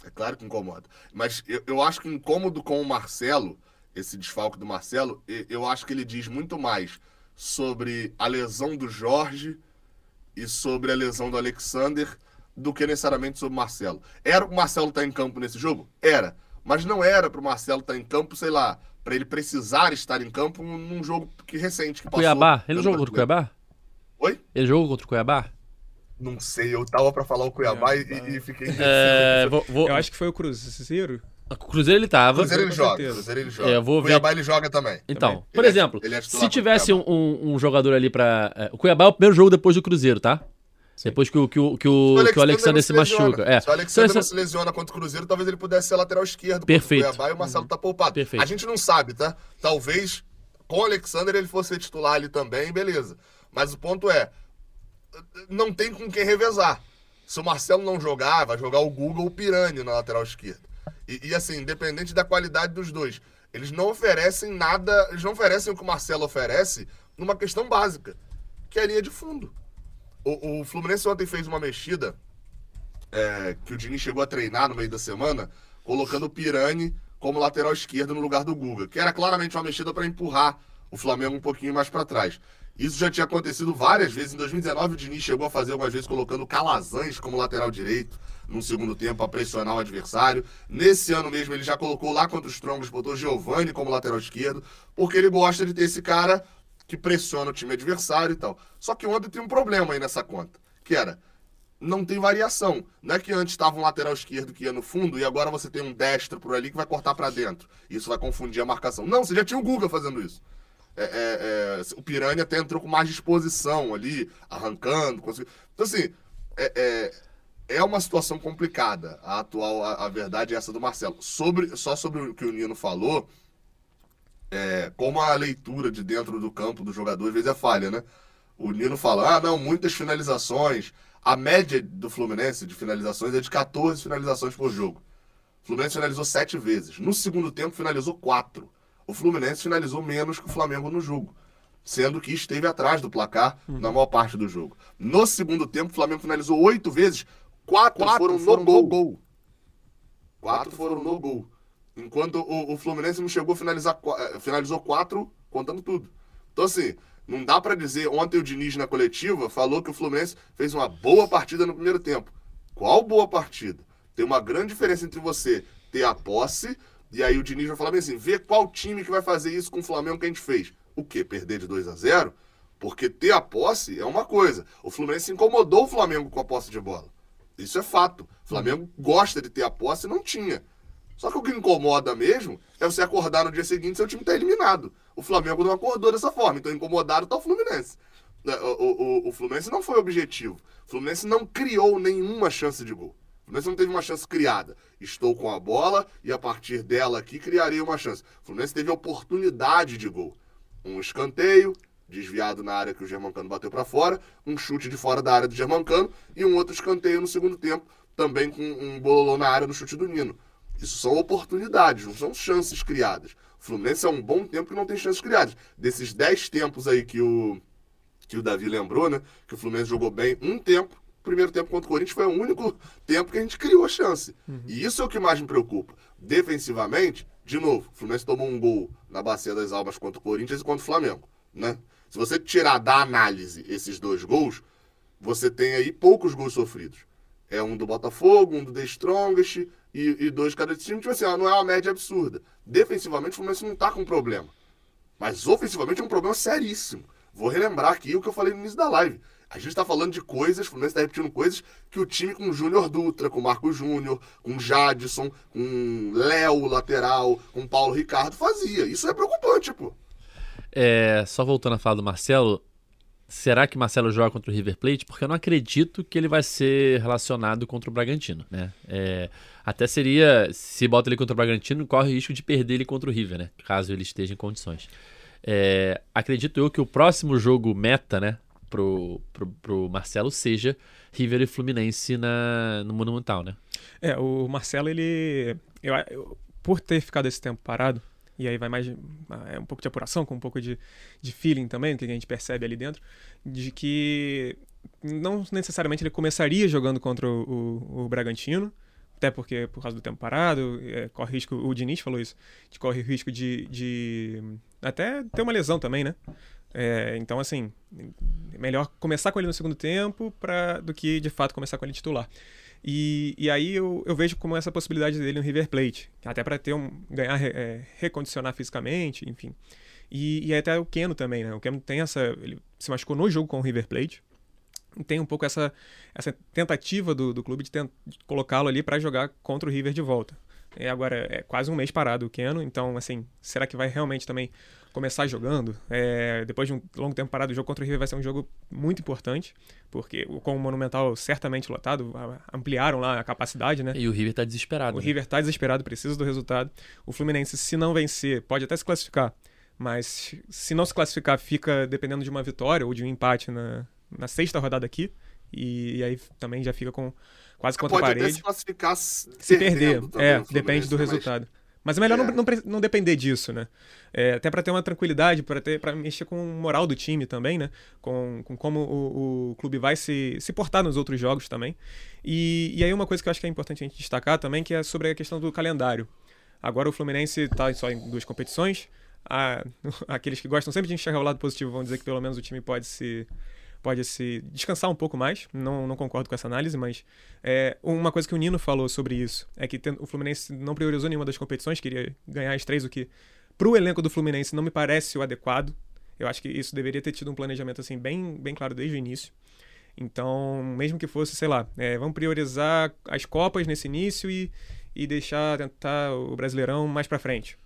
É claro que incomoda. Mas eu, eu acho que incômodo com o Marcelo, esse desfalque do Marcelo, eu acho que ele diz muito mais sobre a lesão do Jorge e sobre a lesão do Alexander do que necessariamente sobre o Marcelo. Era o Marcelo estar em campo nesse jogo? Era. Mas não era para o Marcelo estar em campo, sei lá, para ele precisar estar em campo num jogo que recente que passou. Cuiabá, ele jogou contra o. Cuiabá? Oi? Ele jogou contra o Cuiabá? Não sei, eu tava para falar o Cuiabá e, Cuiabá. e fiquei É, vou, vou- Eu acho que foi o Cruzeiro. O Cruzeiro ele tava. Cruzeiro ele joga, certeza. Cruzeiro ele joga. É, eu vou ver- Cuiabá ele joga também. Então, Também. por Ele é- exemplo, é titular se o tivesse um, um- um jogador ali pra. é, o Cuiabá é o primeiro jogo depois do Cruzeiro, tá? Depois que o, que o, que o, Se que o Alexander se, machuca. É. Se o Alexander Então, não essa- se lesiona contra o Cruzeiro, talvez ele pudesse ser lateral esquerdo Perfeito. o Cuiabá e o Marcelo tá poupado. Perfeito. A gente não sabe, tá? Talvez com o Alexander ele fosse titular ali também, beleza. Mas o ponto é, não tem com quem revezar. Se o Marcelo não jogar, vai jogar o Google ou o Pirani na lateral esquerda. E, e, assim, independente da qualidade dos dois, eles não oferecem nada, eles não oferecem o que o Marcelo oferece numa questão básica, que é a linha de fundo. O, o Fluminense ontem fez uma mexida é, que o Diniz chegou a treinar no meio da semana, colocando o Pirani como lateral esquerdo no lugar do Guga, que era claramente uma mexida para empurrar o Flamengo um pouquinho mais para trás. Isso já tinha acontecido várias vezes. Em 2019, o Diniz chegou a fazer algumas vezes colocando Calazans como lateral direito no segundo tempo para pressionar o adversário. Nesse ano mesmo, ele já colocou lá contra os Troncos, botou Giovani como lateral esquerdo, porque ele gosta de ter esse cara que pressiona o time adversário e tal. Só que ontem tem um problema aí nessa conta, que era não tem variação. Não é que antes estava um lateral esquerdo que ia no fundo e agora você tem um destro por ali que vai cortar para dentro. Isso vai confundir a marcação. Não, você já tinha o Guga fazendo isso. É, é, é, o Piranha até entrou com mais disposição ali, arrancando. Então, assim, é, é, é uma situação complicada. A atual, a, a verdade é essa do Marcelo. Sobre, só sobre o que o Nino falou, é, como a leitura de dentro do campo do jogador às vezes é falha, né? O Nino fala, ah, não, muitas finalizações. A média do Fluminense de finalizações é de 14 finalizações por jogo. O Fluminense finalizou sete vezes. No segundo tempo, finalizou quatro. O Fluminense finalizou menos que o Flamengo no jogo. Sendo que esteve atrás do placar na maior parte do jogo. No segundo tempo, o Flamengo finalizou oito vezes. Quatro, foram, no, gol. Quatro foram no gol. Enquanto o, o Fluminense não chegou a finalizar, eh, finalizou quatro, contando tudo. Então, assim, não dá pra dizer. Ontem o Diniz na coletiva falou que o Fluminense fez uma boa partida no primeiro tempo. Qual boa partida? Tem uma grande diferença entre você ter a posse e aí o Diniz vai falar bem assim: vê qual time que vai fazer isso com o Flamengo que a gente fez. O quê? Perder de 2 a 0 Porque ter a posse é uma coisa. O Fluminense incomodou o Flamengo com a posse de bola. Isso é fato. O Flamengo gosta de ter a posse e não tinha. Só que o que incomoda mesmo é você acordar no dia seguinte e seu time tá eliminado. O Flamengo não acordou dessa forma, então incomodado tá o Fluminense. É, o, o- o Fluminense não foi objetivo. O Fluminense não criou nenhuma chance de gol. O Fluminense não teve uma chance criada. Estou com a bola e a partir dela aqui criarei uma chance. O Fluminense teve oportunidade de gol. Um escanteio, desviado na área que o Germancano bateu para fora, um chute de fora da área do Germancano e um outro escanteio no segundo tempo, também com um bololô na área no chute do Nino. Isso são oportunidades, não são chances criadas. O Fluminense é um bom tempo que não tem chances criadas. Desses 10 tempos aí que o, que o Davi lembrou, né? Que o Fluminense jogou bem um tempo. O primeiro tempo contra o Corinthians foi o único tempo que a gente criou a chance. E isso é o que mais me preocupa. Defensivamente, de novo, o Fluminense tomou um gol na Bacia das Almas contra o Corinthians e contra o Flamengo, né? Se você tirar da análise esses dois gols, você tem aí poucos gols sofridos. É um do Botafogo, um do The Strongest e, e dois de cada time. Tipo assim, não é uma média absurda. Defensivamente, o Fluminense não tá com problema. Mas ofensivamente é um problema seríssimo. Vou relembrar aqui o que eu falei no início da live. A gente tá falando de coisas, o Fluminense tá repetindo coisas que o time com o Júnior Dutra, com o Marco Júnior, com o Jadson, com Léo, lateral, com Paulo Ricardo fazia. Isso é preocupante, pô. É, só voltando a falar do Marcelo, será que Marcelo joga contra o River Plate? Porque eu não acredito que ele vai ser relacionado contra o Bragantino, né? É, até seria, se bota ele contra o Bragantino, corre o risco de perder ele contra o River, né? Caso ele esteja em condições. É, acredito eu que o próximo jogo meta, né? Pro, pro, pro Marcelo seja River e Fluminense na, no Monumental, né? É, o Marcelo, ele. Eu, eu- por ter ficado esse tempo parado, e aí vai mais. É um pouco de apuração, com um pouco de, de feeling também, que a gente percebe ali dentro, de que não necessariamente ele começaria jogando contra o, o, o Bragantino, até porque por causa do tempo parado, é, corre risco, o Diniz falou isso, de corre risco de, de até ter uma lesão também, né? É, então, assim, é melhor começar com ele no segundo tempo pra, do que de fato começar com ele titular. E, e aí eu, eu vejo como essa possibilidade dele no River Plate, até para ter um ganhar, é, recondicionar fisicamente, enfim. E, e até o Keno também, né? O Keno tem essa. Ele se machucou no jogo com o River Plate. Tem um pouco essa, essa tentativa do, do clube de, de colocá-lo ali para jogar contra o River de volta. Agora é quase um mês parado o Keno, então, assim, será que vai realmente também começar jogando. É, depois de um longo tempo parado, o jogo contra o River vai ser um jogo muito importante, porque com o Monumental certamente lotado, ampliaram lá a capacidade, né? E o River tá desesperado. O né? River tá desesperado, precisa do resultado. O Fluminense, se não vencer, pode até se classificar, mas se não se classificar, fica dependendo de uma vitória ou de um empate na, na sexta rodada aqui. E, e aí também já fica com quase contra Pode a até parede. se classificar se Se perder, é, depende do mas- resultado. Mas é melhor não, É. não, pre- não depender disso, né? É, até para ter uma tranquilidade, para mexer com o moral do time também, né? Com, com como o, o clube vai se, se portar nos outros jogos também. E, e aí uma coisa que eu acho que é importante a gente destacar também, que é sobre a questão do calendário. Agora o Fluminense está só em duas competições. A- (laughs) aqueles que gostam sempre de enxergar o lado positivo vão dizer que pelo menos o time pode se pode se descansar um pouco mais. Não, não concordo com essa análise, mas é, uma coisa que o Nino falou sobre isso é que o Fluminense não priorizou nenhuma das competições, queria ganhar as três, o que pro elenco do Fluminense não me parece o adequado. Eu acho que isso deveria ter tido um planejamento assim bem, bem claro desde o início. Então, mesmo que fosse, sei lá, é, vamos priorizar as Copas nesse início e, e deixar tentar o Brasileirão mais pra frente,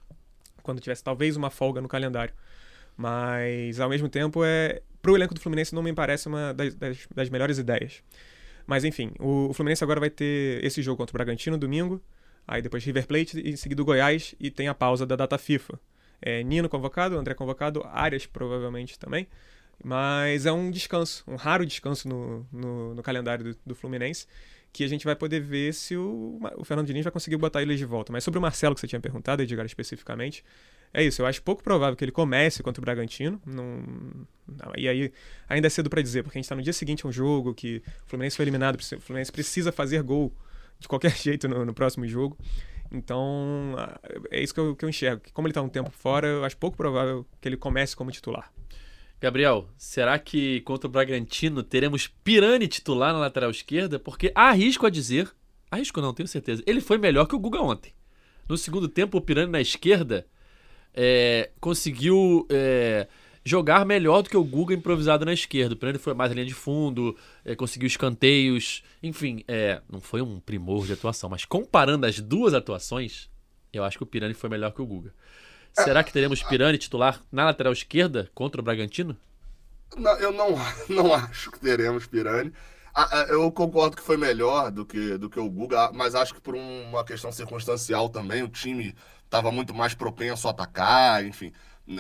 quando tivesse talvez uma folga no calendário. Mas, ao mesmo tempo, é pro elenco do Fluminense não me parece uma das, das, das melhores ideias. Mas, enfim, o, o Fluminense agora vai ter esse jogo contra o Bragantino domingo, aí depois River Plate e em seguida o Goiás e tem a pausa da data FIFA. É, Nino convocado, André convocado, Arias provavelmente também. Mas é um descanso, um raro descanso no, no, no calendário do, do Fluminense, que a gente vai poder ver se o, o Fernando Diniz vai conseguir botar eles de volta. Mas sobre o Marcelo, que você tinha perguntado, Edgar, especificamente, é isso. Eu acho pouco provável que ele comece contra o Bragantino. Não, não- e aí, ainda é cedo para dizer, porque a gente está no dia seguinte a um jogo que o Fluminense foi eliminado, o Fluminense precisa fazer gol de qualquer (laughs) jeito no, no próximo jogo. Então, é isso que eu, que eu enxergo. que Como ele está um tempo fora, eu acho pouco provável que ele comece como titular. Gabriel, será que contra o Bragantino teremos Pirani titular na lateral esquerda? Porque arrisco a dizer, arrisco não, tenho certeza, ele foi melhor que o Guga ontem. No segundo tempo, o Pirani na esquerda é, conseguiu é, jogar melhor do que o Guga improvisado na esquerda. O Pirani foi mais linha de fundo, é, conseguiu escanteios, enfim, é, não foi um primor de atuação, mas comparando as duas atuações, eu acho que o Pirani foi melhor que o Guga. Será que teremos Pirani titular na lateral esquerda contra o Bragantino? Não, eu não, (laughs) não acho que teremos Pirani. Eu concordo que foi melhor do que, do que o Guga, mas acho que por uma questão circunstancial também, o time estava muito mais propenso a atacar, enfim.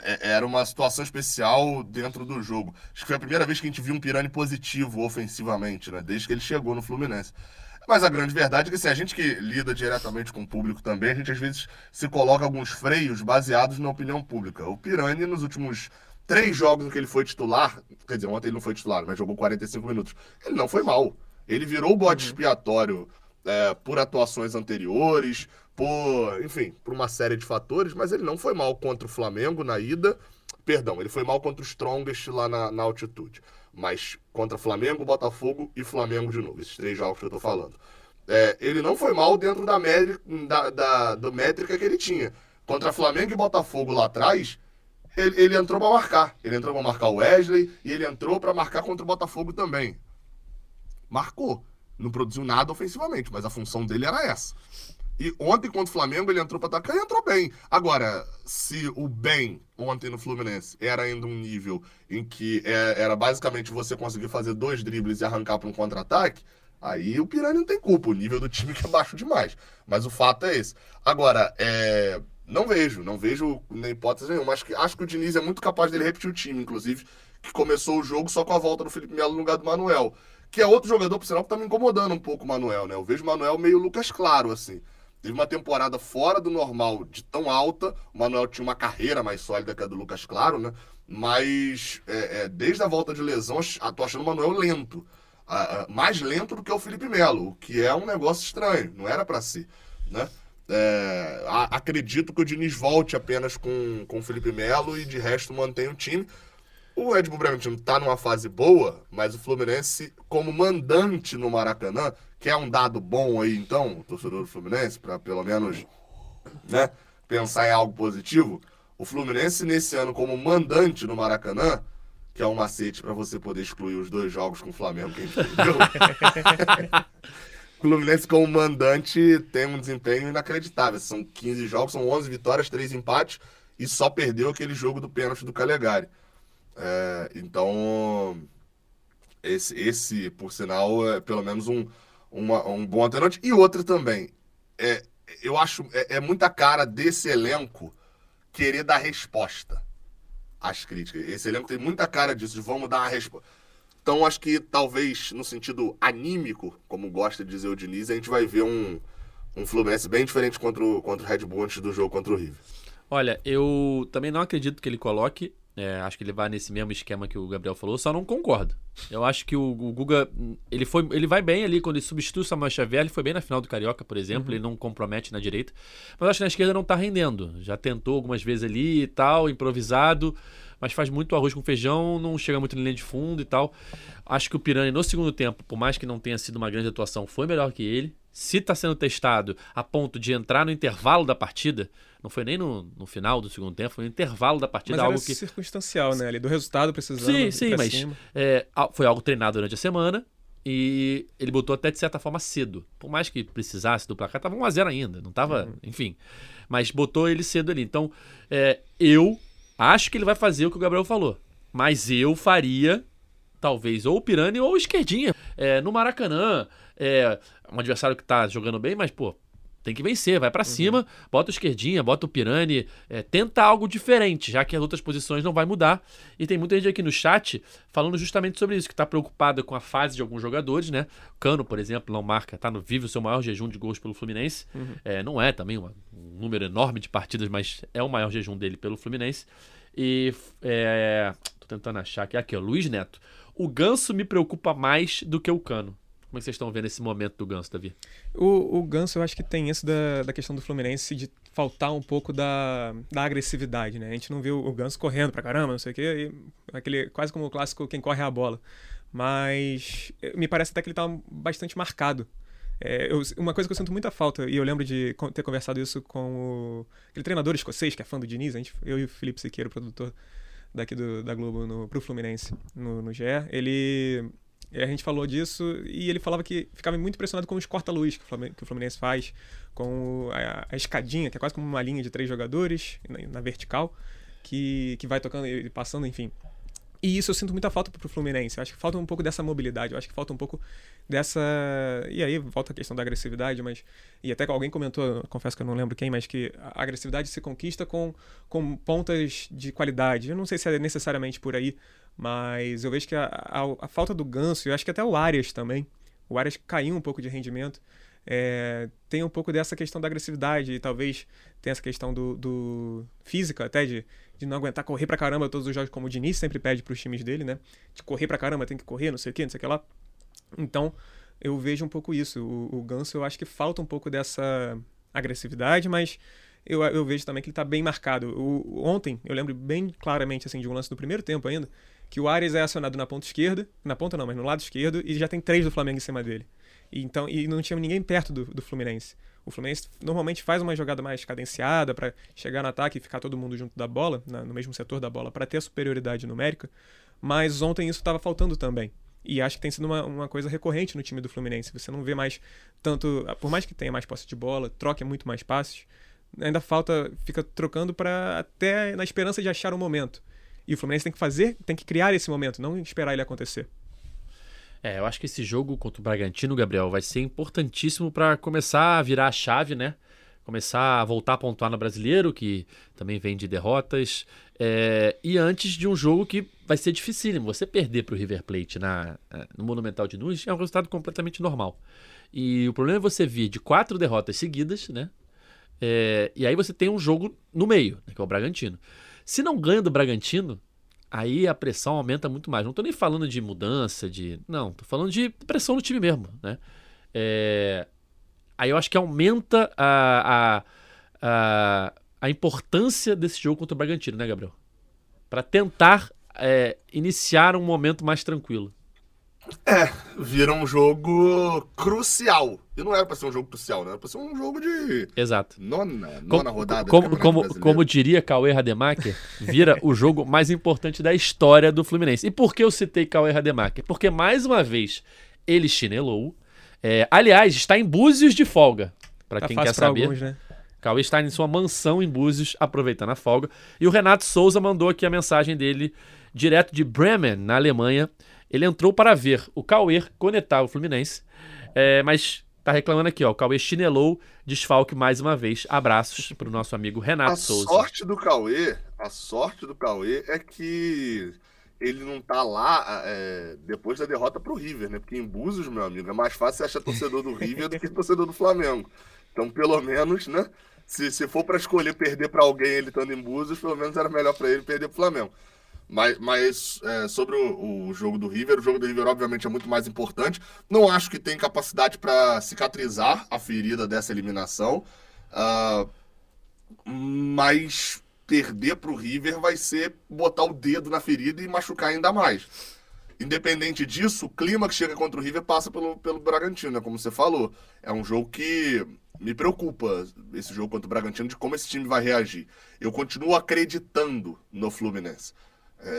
É- Era uma situação especial dentro do jogo. Acho que foi a primeira vez que a gente viu um Pirani positivo ofensivamente, né? Desde que ele chegou no Fluminense. Mas a grande verdade é que assim, a gente que lida diretamente com o público também, a gente às vezes se coloca alguns freios baseados na opinião pública. O Pirani, nos últimos três jogos em que ele foi titular, quer dizer, ontem ele não foi titular, mas jogou 45 minutos, ele não foi mal. Ele virou o bode expiatório é, por atuações anteriores, por, enfim, por uma série de fatores, mas ele não foi mal contra o Flamengo na ida. Perdão, ele foi mal contra o Strongest lá na, na altitude. Mas contra Flamengo, Botafogo e Flamengo de novo, esses três jogos que eu tô falando. É, ele não foi mal dentro da, média, da, da, da métrica que ele tinha. Contra Flamengo e Botafogo lá atrás, ele, ele entrou pra marcar. Ele entrou pra marcar o Wesley e ele entrou pra marcar contra o Botafogo também. Marcou. Não produziu nada ofensivamente, mas a função dele era essa. E ontem contra o Flamengo ele entrou pra atacar e entrou bem. Agora, se o bem ontem no Fluminense era ainda um nível em que é- era basicamente você conseguir fazer dois dribles e arrancar para um contra-ataque, aí o Piranha não tem culpa. O nível do time que é baixo demais. Mas o fato é esse. Agora, é, não vejo, não vejo na hipótese nenhuma. Acho que, acho que o Diniz é muito capaz dele repetir o time, inclusive, que começou o jogo só com a volta do Felipe Melo no lugar do Manuel. Que é outro jogador, por sinal, que tá me incomodando um pouco o Manuel, né? Eu vejo o Manuel meio Lucas Claro, assim. Teve uma temporada fora do normal, de tão alta. O Manuel tinha uma carreira mais sólida que a do Lucas Claro, né? Mas é, é, desde a volta de lesão, tô achando o Manuel lento. Mais lento do que o Felipe Melo, o que é um negócio estranho. Não era pra ser, né? É, a- acredito que o Diniz volte apenas com, com o Felipe Melo e de resto mantém o time. O Red Bull Bragantino tá numa fase boa, mas o Fluminense, como mandante no Maracanã, que é um dado bom aí, então, o torcedor do Fluminense, para pelo menos né, pensar em algo positivo, o Fluminense nesse ano como mandante no Maracanã, que é um macete para você poder excluir os dois jogos com o Flamengo que a gente perdeu. (laughs) O Fluminense como mandante tem um desempenho inacreditável. São 15 jogos, são 11 vitórias, 3 empates e só perdeu aquele jogo do pênalti do Calegari. É, então, esse, esse, por sinal, é pelo menos um, uma, um bom alternante. E outra também, é, eu acho é, é muita cara desse elenco querer dar resposta às críticas. Esse elenco tem muita cara disso, de vamos dar uma resposta. Então, acho que talvez no sentido anímico, como gosta de dizer o Diniz, a gente vai ver um, um Fluminense bem diferente contra o, contra o Red Bull antes do jogo contra o River. Olha, eu também não acredito que ele coloque. É, acho que ele vai nesse mesmo esquema que o Gabriel falou, só não concordo. Eu acho que o, o Guga, ele, foi, ele vai bem ali quando ele substitui o Samuel Xavier, ele foi bem na final do Carioca, por exemplo, uhum. ele não compromete na direita. Mas acho que na esquerda não tá rendendo. Já tentou algumas vezes ali e tal, improvisado mas faz muito arroz com feijão, não chega muito na linha de fundo e tal. Acho que o Pirani, no segundo tempo, por mais que não tenha sido uma grande atuação, foi melhor que ele. Se está sendo testado a ponto de entrar no intervalo da partida, não foi nem no, no final do segundo tempo, foi no intervalo da partida. Mas algo que circunstancial, né? Ali do resultado precisando. Sim, sim, mas é, foi algo treinado durante a semana e ele botou até de certa forma cedo. Por mais que precisasse do placar, tava 1x0 ainda, não tava, uhum. enfim. Mas botou ele cedo ali. Então, é, eu Acho que ele vai fazer o que o Gabriel falou. Mas eu faria, talvez, ou o Pirani ou o Esquerdinha. É, no Maracanã, é, um adversário que tá jogando bem, mas, pô, tem que vencer, vai para uhum. cima, bota o esquerdinha, bota o Pirani, é, tenta algo diferente, já que as outras posições não vai mudar. E tem muita gente aqui no chat falando justamente sobre isso, que tá preocupada com a fase de alguns jogadores, né? Cano, por exemplo, não marca, tá no vivo o seu maior jejum de gols pelo Fluminense. Uhum. É, não é também uma, um número enorme de partidas, mas é o maior jejum dele pelo Fluminense. E é, tô tentando achar aqui, aqui, ó, Luiz Neto. O Ganso me preocupa mais do que o Cano. Como é que vocês estão vendo esse momento do Ganso, Davi? O, o Ganso, eu acho que tem isso da, da questão do Fluminense de faltar um pouco da, da agressividade, né? A gente não viu o Ganso correndo pra caramba, não sei o quê, e aquele, quase como o clássico quem corre é a bola. Mas eh, me parece até que ele tá bastante marcado. É, eu, uma coisa que eu sinto muita falta, e eu lembro de ter conversado isso com o, aquele treinador escocês, que é fã do Diniz, a gente, eu e o Felipe Siqueira, produtor daqui do, da Globo no, pro Fluminense, no, no GE, ele a gente falou disso e ele falava que ficava muito impressionado com os corta-luz que o Fluminense faz, com a, escadinha, que é quase como uma linha de três jogadores na, na vertical, que, que vai tocando e passando, enfim. E isso eu sinto muita falta pro Fluminense. Eu acho que falta um pouco dessa mobilidade, eu acho que falta um pouco dessa. E aí volta a questão da agressividade, mas. E até alguém comentou, confesso que eu não lembro quem, mas que a agressividade se conquista com, com pontas de qualidade. Eu não sei se é necessariamente por aí, mas eu vejo que a, a, a falta do ganso, eu acho que até o Arias também. O Arias caiu um pouco de rendimento. É, tem um pouco dessa questão da agressividade e talvez tenha essa questão do, do física até de, de não aguentar correr pra caramba todos os jogos como o Diniz sempre pede pros times dele, né? De correr pra caramba, tem que correr, não sei o que, não sei o que lá. Então, eu vejo um pouco isso. O, o Ganso, eu acho que falta um pouco dessa agressividade, mas eu, eu vejo também que ele tá bem marcado. O, ontem, eu lembro bem claramente, assim, de um lance do primeiro tempo ainda, que o Ares é acionado na ponta esquerda, na ponta não, mas no lado esquerdo, e já tem três do Flamengo em cima dele. E, então, e não tinha ninguém perto do, do Fluminense. O Fluminense normalmente faz uma jogada mais cadenciada para chegar no ataque e ficar todo mundo junto da bola, na, no mesmo setor da bola, para ter a superioridade numérica. Mas ontem isso estava faltando também. E acho que tem sido uma, uma coisa recorrente no time do Fluminense. Você não vê mais tanto. Por mais que tenha mais posse de bola, troque muito mais passes, ainda falta. Fica trocando para até na esperança de achar um momento. E o Fluminense tem que fazer, tem que criar esse momento, não esperar ele acontecer. É, eu acho que esse jogo contra o Bragantino, Gabriel, vai ser importantíssimo para começar a virar a chave, né? Começar a voltar a pontuar no brasileiro, que também vem de derrotas. É, e antes de um jogo que vai ser dificílimo. Você perder para o River Plate na, é, no Monumental de Nunes é um resultado completamente normal. E o problema é você vir de quatro derrotas seguidas, né? É, e aí você tem um jogo no meio, né, que é o Bragantino. Se não ganha do Bragantino, aí a pressão aumenta muito mais. Não estou nem falando de mudança, de. Não, estou falando de pressão no time mesmo. Né? É... Aí eu acho que aumenta a, a, a, a, importância desse jogo contra o Bragantino, né, Gabriel? Para tentar é, iniciar um momento mais tranquilo. É, vira um jogo crucial. E não era pra ser um jogo crucial, né? Era pra ser um jogo de. Exato. Nona, nona rodada. Como, como, como diria Cauê Rademacher, vira o jogo mais importante da história do Fluminense. E por que eu citei Cauê Rademacher? Porque, mais uma vez, ele chinelou. É, aliás, está em Búzios de folga. Para tá quem quer saber. Alguns, né? Cauê está em sua mansão em Búzios, aproveitando a folga. E o Renato Souza mandou aqui a mensagem dele, direto de Bremen, na Alemanha. Ele entrou para ver o Cauê conectar o Fluminense, é, mas tá reclamando aqui, ó. O Cauê chinelou, desfalque mais uma vez. Abraços para o nosso amigo Renato a Souza. A sorte do Cauê, a sorte do Cauê é que ele não tá lá é, depois da derrota pro River, né? Porque em Búzios, meu amigo, é mais fácil você achar torcedor do River do que (laughs) torcedor do Flamengo. Então, pelo menos, né? Se, se for para escolher perder para alguém ele estando em Búzios, pelo menos era melhor para ele perder pro Flamengo. Mas, mas é, sobre o, o, jogo do River, o jogo do River, obviamente, é muito mais importante. Não acho que tem capacidade para cicatrizar a ferida dessa eliminação. Uh, mas perder para o River vai ser botar o dedo na ferida e machucar ainda mais. Independente disso, o clima que chega contra o River passa pelo, pelo Bragantino, né? como você falou. É um jogo que me preocupa, esse jogo contra o Bragantino, de como esse time vai reagir. Eu continuo acreditando no Fluminense. É,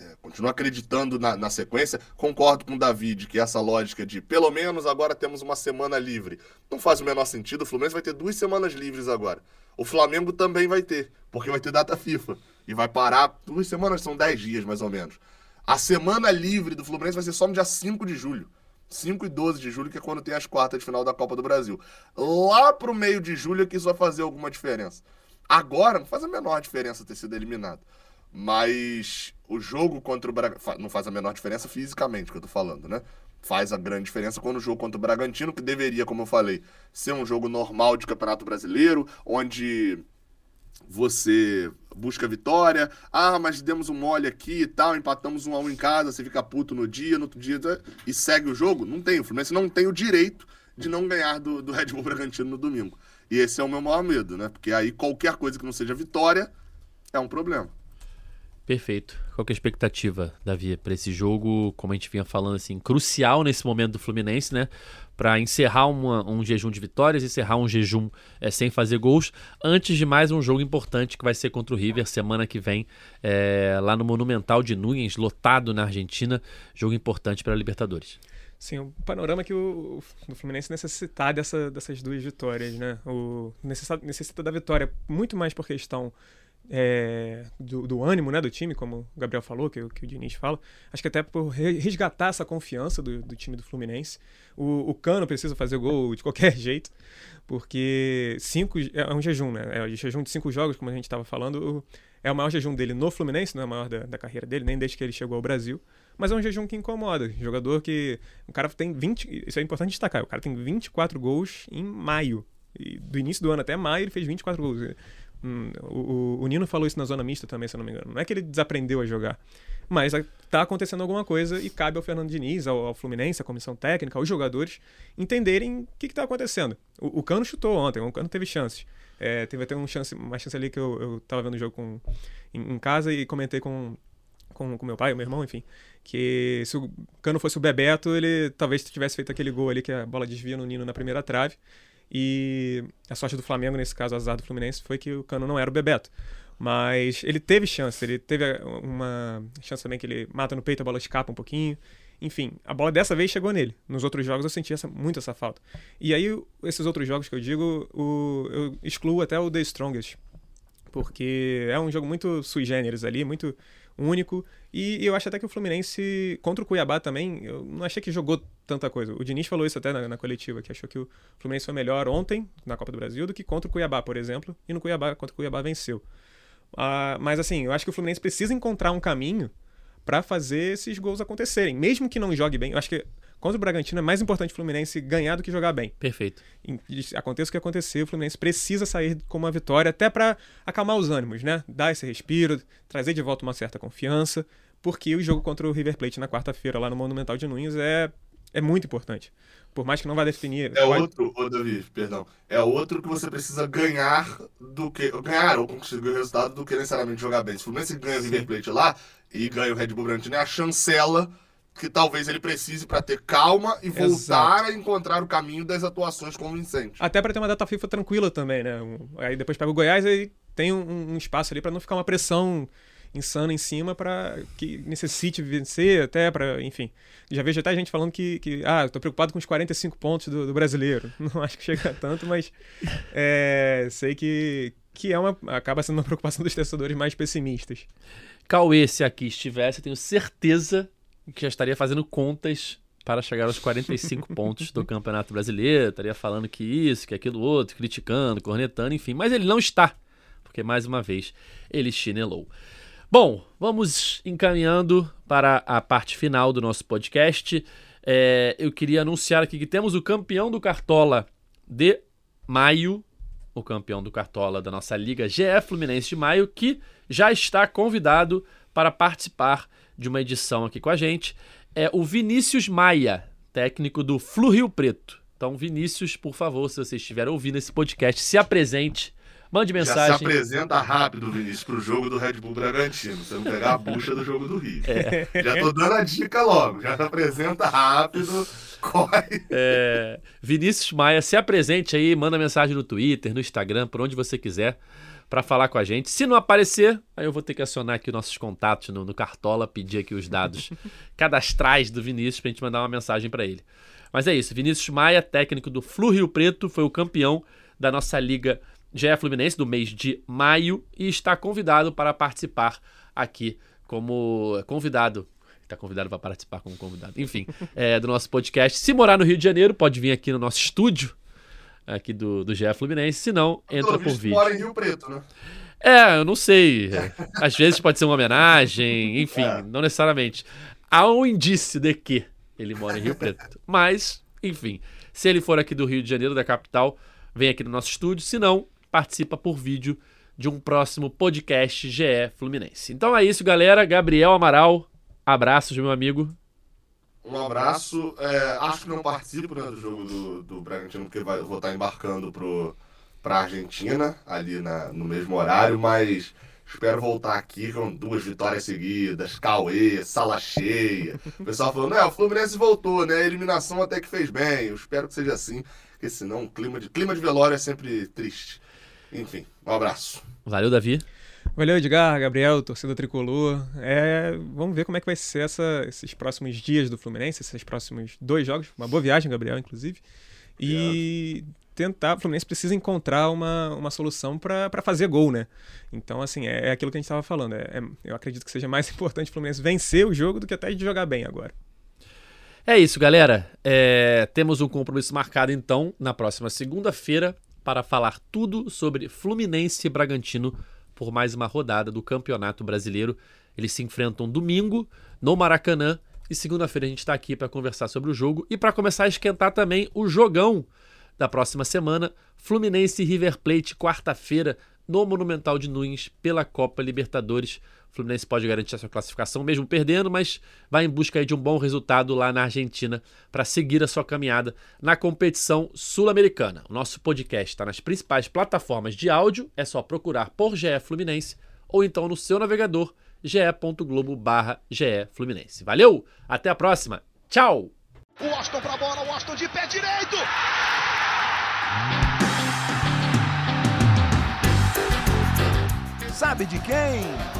é, continuo acreditando na, na, sequência. Concordo com o David que essa lógica de pelo menos agora temos uma semana livre não faz o menor sentido. O Fluminense vai ter duas semanas livres agora. O Flamengo também vai ter, porque vai ter data FIFA. E vai parar duas semanas, são dez dias mais ou menos. A semana livre do Fluminense vai ser só no dia 5 de julho. 5 e 12 de julho, que é quando tem as quartas de final da Copa do Brasil. Lá pro meio de julho é que isso vai fazer alguma diferença. Agora não faz a menor diferença ter sido eliminado. Mas o jogo contra o Bragantino. Não faz a menor diferença fisicamente, que eu tô falando, né? Faz a grande diferença quando o jogo contra o Bragantino, que deveria, como eu falei, ser um jogo normal de Campeonato Brasileiro, onde você busca vitória. Ah, mas demos um mole aqui e tal, empatamos um a um em casa, você fica puto no dia, no outro dia e segue o jogo. Não tem. O Fluminense não tem o direito de não ganhar do, do Red Bull Bragantino no domingo. E esse é o meu maior medo, né? Porque aí qualquer coisa que não seja vitória é um problema. Perfeito. Qual é a expectativa, Davi, para esse jogo, como a gente vinha falando, assim, crucial nesse momento do Fluminense, né? Para encerrar uma, um jejum de vitórias, encerrar um jejum é, sem fazer gols, antes de mais um jogo importante que vai ser contra o River semana que vem, é, lá no Monumental de Nunes, lotado na Argentina. Jogo importante para a Libertadores. Sim, o panorama que o, o Fluminense necessitar dessa, dessas duas vitórias, né? O, necessita, necessita da vitória muito mais por questão é, do, do, ânimo né, do time, como o Gabriel falou, que, que o Diniz fala. Acho que até por resgatar essa confiança do, do time do Fluminense. O, o, Cano precisa fazer gol de qualquer (laughs) jeito, porque cinco é um jejum, né? É um jejum de cinco jogos, como a gente estava falando. É o maior jejum dele no Fluminense, não é o maior da, da, carreira dele, nem desde que ele chegou ao Brasil. Mas é um jejum que incomoda. Jogador que. O cara tem 20. Isso é importante destacar. O cara tem 24 gols em maio. E do início do ano até maio ele fez 24 gols. Hum, o, o, Nino falou isso na zona mista também, se eu não me engano. Não é que ele desaprendeu a jogar, mas está acontecendo alguma coisa e cabe ao Fernando Diniz, ao, ao Fluminense, à comissão técnica, aos jogadores entenderem o que está acontecendo. O, o, Cano chutou ontem, o Cano teve chances. É, teve até um chance, uma chance ali que eu, estava vendo o jogo com, em, em, casa e comentei com, com, com meu pai, meu irmão, enfim, que se o Cano fosse o Bebeto, ele talvez tivesse feito aquele gol ali que a bola desvia no Nino na primeira trave. E a sorte do Flamengo, nesse caso, o azar do Fluminense, foi que o Cano não era o Bebeto. Mas ele teve chance, ele teve uma chance também que ele mata no peito, a bola escapa um pouquinho. Enfim, a bola dessa vez chegou nele. Nos outros jogos eu senti essa, muito essa falta. E aí, esses outros jogos que eu digo, o, eu excluo até o The Strongest. Porque é um jogo muito sui generis ali, muito único. E eu acho até que o Fluminense, contra o Cuiabá também, eu não achei que jogou tanta coisa. O Diniz falou isso até na, na, coletiva, que achou que o Fluminense foi melhor ontem, na Copa do Brasil, do que contra o Cuiabá, por exemplo. E no Cuiabá, contra o Cuiabá, venceu. Uh, mas assim, eu acho que o Fluminense precisa encontrar um caminho para fazer esses gols acontecerem. Mesmo que não jogue bem, eu acho que contra o Bragantino é mais importante o Fluminense ganhar do que jogar bem. Perfeito. aconteça o que acontecer, o Fluminense precisa sair com uma vitória até para acalmar os ânimos, né? Dar esse respiro, trazer de volta uma certa confiança, porque o jogo contra o River Plate na quarta-feira lá no Monumental de Nunes é, é muito importante. Por mais que não vá definir. É outro, ô Davi, perdão. É outro que você precisa ganhar do que. Ganhar ou conseguir o resultado do que necessariamente jogar bem. Se o Fluminense ganha o River Plate lá e ganha o Red Bull Bragantino, é a chancela que talvez ele precise para ter calma e voltar Exato. a encontrar o caminho das atuações convincentes. Até para ter uma data FIFA tranquila também, né? Aí depois pega o Goiás e tem um, um espaço ali para não ficar uma pressão insana em cima para que necessite vencer, até para, enfim. Já vejo até gente falando que, que ah, tô preocupado com os 45 pontos do, do brasileiro. (laughs) Não acho que chega a tanto, mas é, sei que, que é uma, acaba sendo uma preocupação dos testadores mais pessimistas. Cauê, se aqui estivesse, tenho certeza que já estaria fazendo contas para chegar aos 45 (laughs) pontos do Campeonato Brasileiro, estaria falando que isso, que aquilo outro, criticando, cornetando, enfim, mas ele não está, porque mais uma vez ele chinelou. Bom, vamos encaminhando para a parte final do nosso podcast. É, eu queria anunciar aqui que temos o campeão do Cartola de maio, o campeão do Cartola da nossa Liga GE Fluminense de maio, que já está convidado para participar de uma edição aqui com a gente é o Vinícius Maia, técnico do Flu Rio Preto. Então, Vinícius, por favor, se você estiver ouvindo esse podcast, se apresente. Mande mensagem. Já se apresenta rápido, Vinícius, para o jogo do Red Bull Bragantino. Você não pegar a bucha do jogo do Rio. É. (laughs) Já tô dando a dica logo. Já se apresenta rápido. (laughs) Corre. É, Vinícius Maia, se apresente aí, manda mensagem no Twitter, no Instagram, por onde você quiser para falar com a gente. Se não aparecer, aí eu vou ter que acionar aqui nossos contatos no, no Cartola, pedir aqui os dados (laughs) cadastrais do Vinícius para a gente mandar uma mensagem para ele. Mas é isso, Vinícius Maia, técnico do Flu Rio Preto, foi o campeão da nossa liga GE Fluminense do mês de maio e está convidado para participar aqui como convidado está convidado para participar como convidado. Enfim, (laughs) é, do nosso podcast. Se morar no Rio de Janeiro, pode vir aqui no nosso estúdio aqui do, do GE Fluminense, se não, entra por vídeo. mora em Rio Preto, né? É, eu não sei. Às vezes pode ser uma homenagem, enfim, é. não necessariamente. Há um indício de que ele mora em Rio Preto. Mas, enfim, se ele for aqui do Rio de Janeiro, da capital, vem aqui no nosso estúdio. Se não, participa por vídeo de um próximo podcast GE Fluminense. Então é isso, galera. Gabriel Amaral, abraços, meu amigo. Um abraço. É, acho que não participo né, do jogo do, do Bragantino, porque vai, vou estar embarcando para a Argentina, ali na, no mesmo horário, mas espero voltar aqui com duas vitórias seguidas, Cauê, sala cheia. O pessoal falando, é, o Fluminense voltou, né? A eliminação até que fez bem. Eu espero que seja assim, porque senão clima de, clima de velório é sempre triste. Enfim, um abraço. Valeu, Davi. Valeu, Edgar, Gabriel, torcida tricolor. É, vamos ver como é que vai ser essa, esses próximos dias do Fluminense, esses próximos dois jogos. Uma boa viagem, Gabriel, inclusive. E tentar, o Fluminense precisa encontrar uma, uma solução para fazer gol, né? Então, assim, é, é aquilo que a gente estava falando. É, é, eu acredito que seja mais (laughs) importante o Fluminense vencer o jogo do que até de jogar bem agora. É isso, galera. É, temos um compromisso marcado, então, na próxima segunda-feira, para falar tudo sobre Fluminense e Bragantino por mais uma rodada do Campeonato Brasileiro. Eles se enfrentam domingo no Maracanã e segunda-feira a gente está aqui para conversar sobre o jogo e para começar a esquentar também o jogão da próxima semana, Fluminense e River Plate, quarta-feira, no Monumental de Nunes, pela Copa Libertadores. O Fluminense pode garantir a sua classificação, mesmo perdendo, mas vai em busca de um bom resultado lá na Argentina para seguir a sua caminhada na competição sul-americana. O nosso podcast está nas principais plataformas de áudio, é só procurar por GE Fluminense ou então no seu navegador ge.globo barra Fluminense. Valeu, até a próxima, tchau! O Austin pra bola, o Austin de pé direito! Sabe de quem?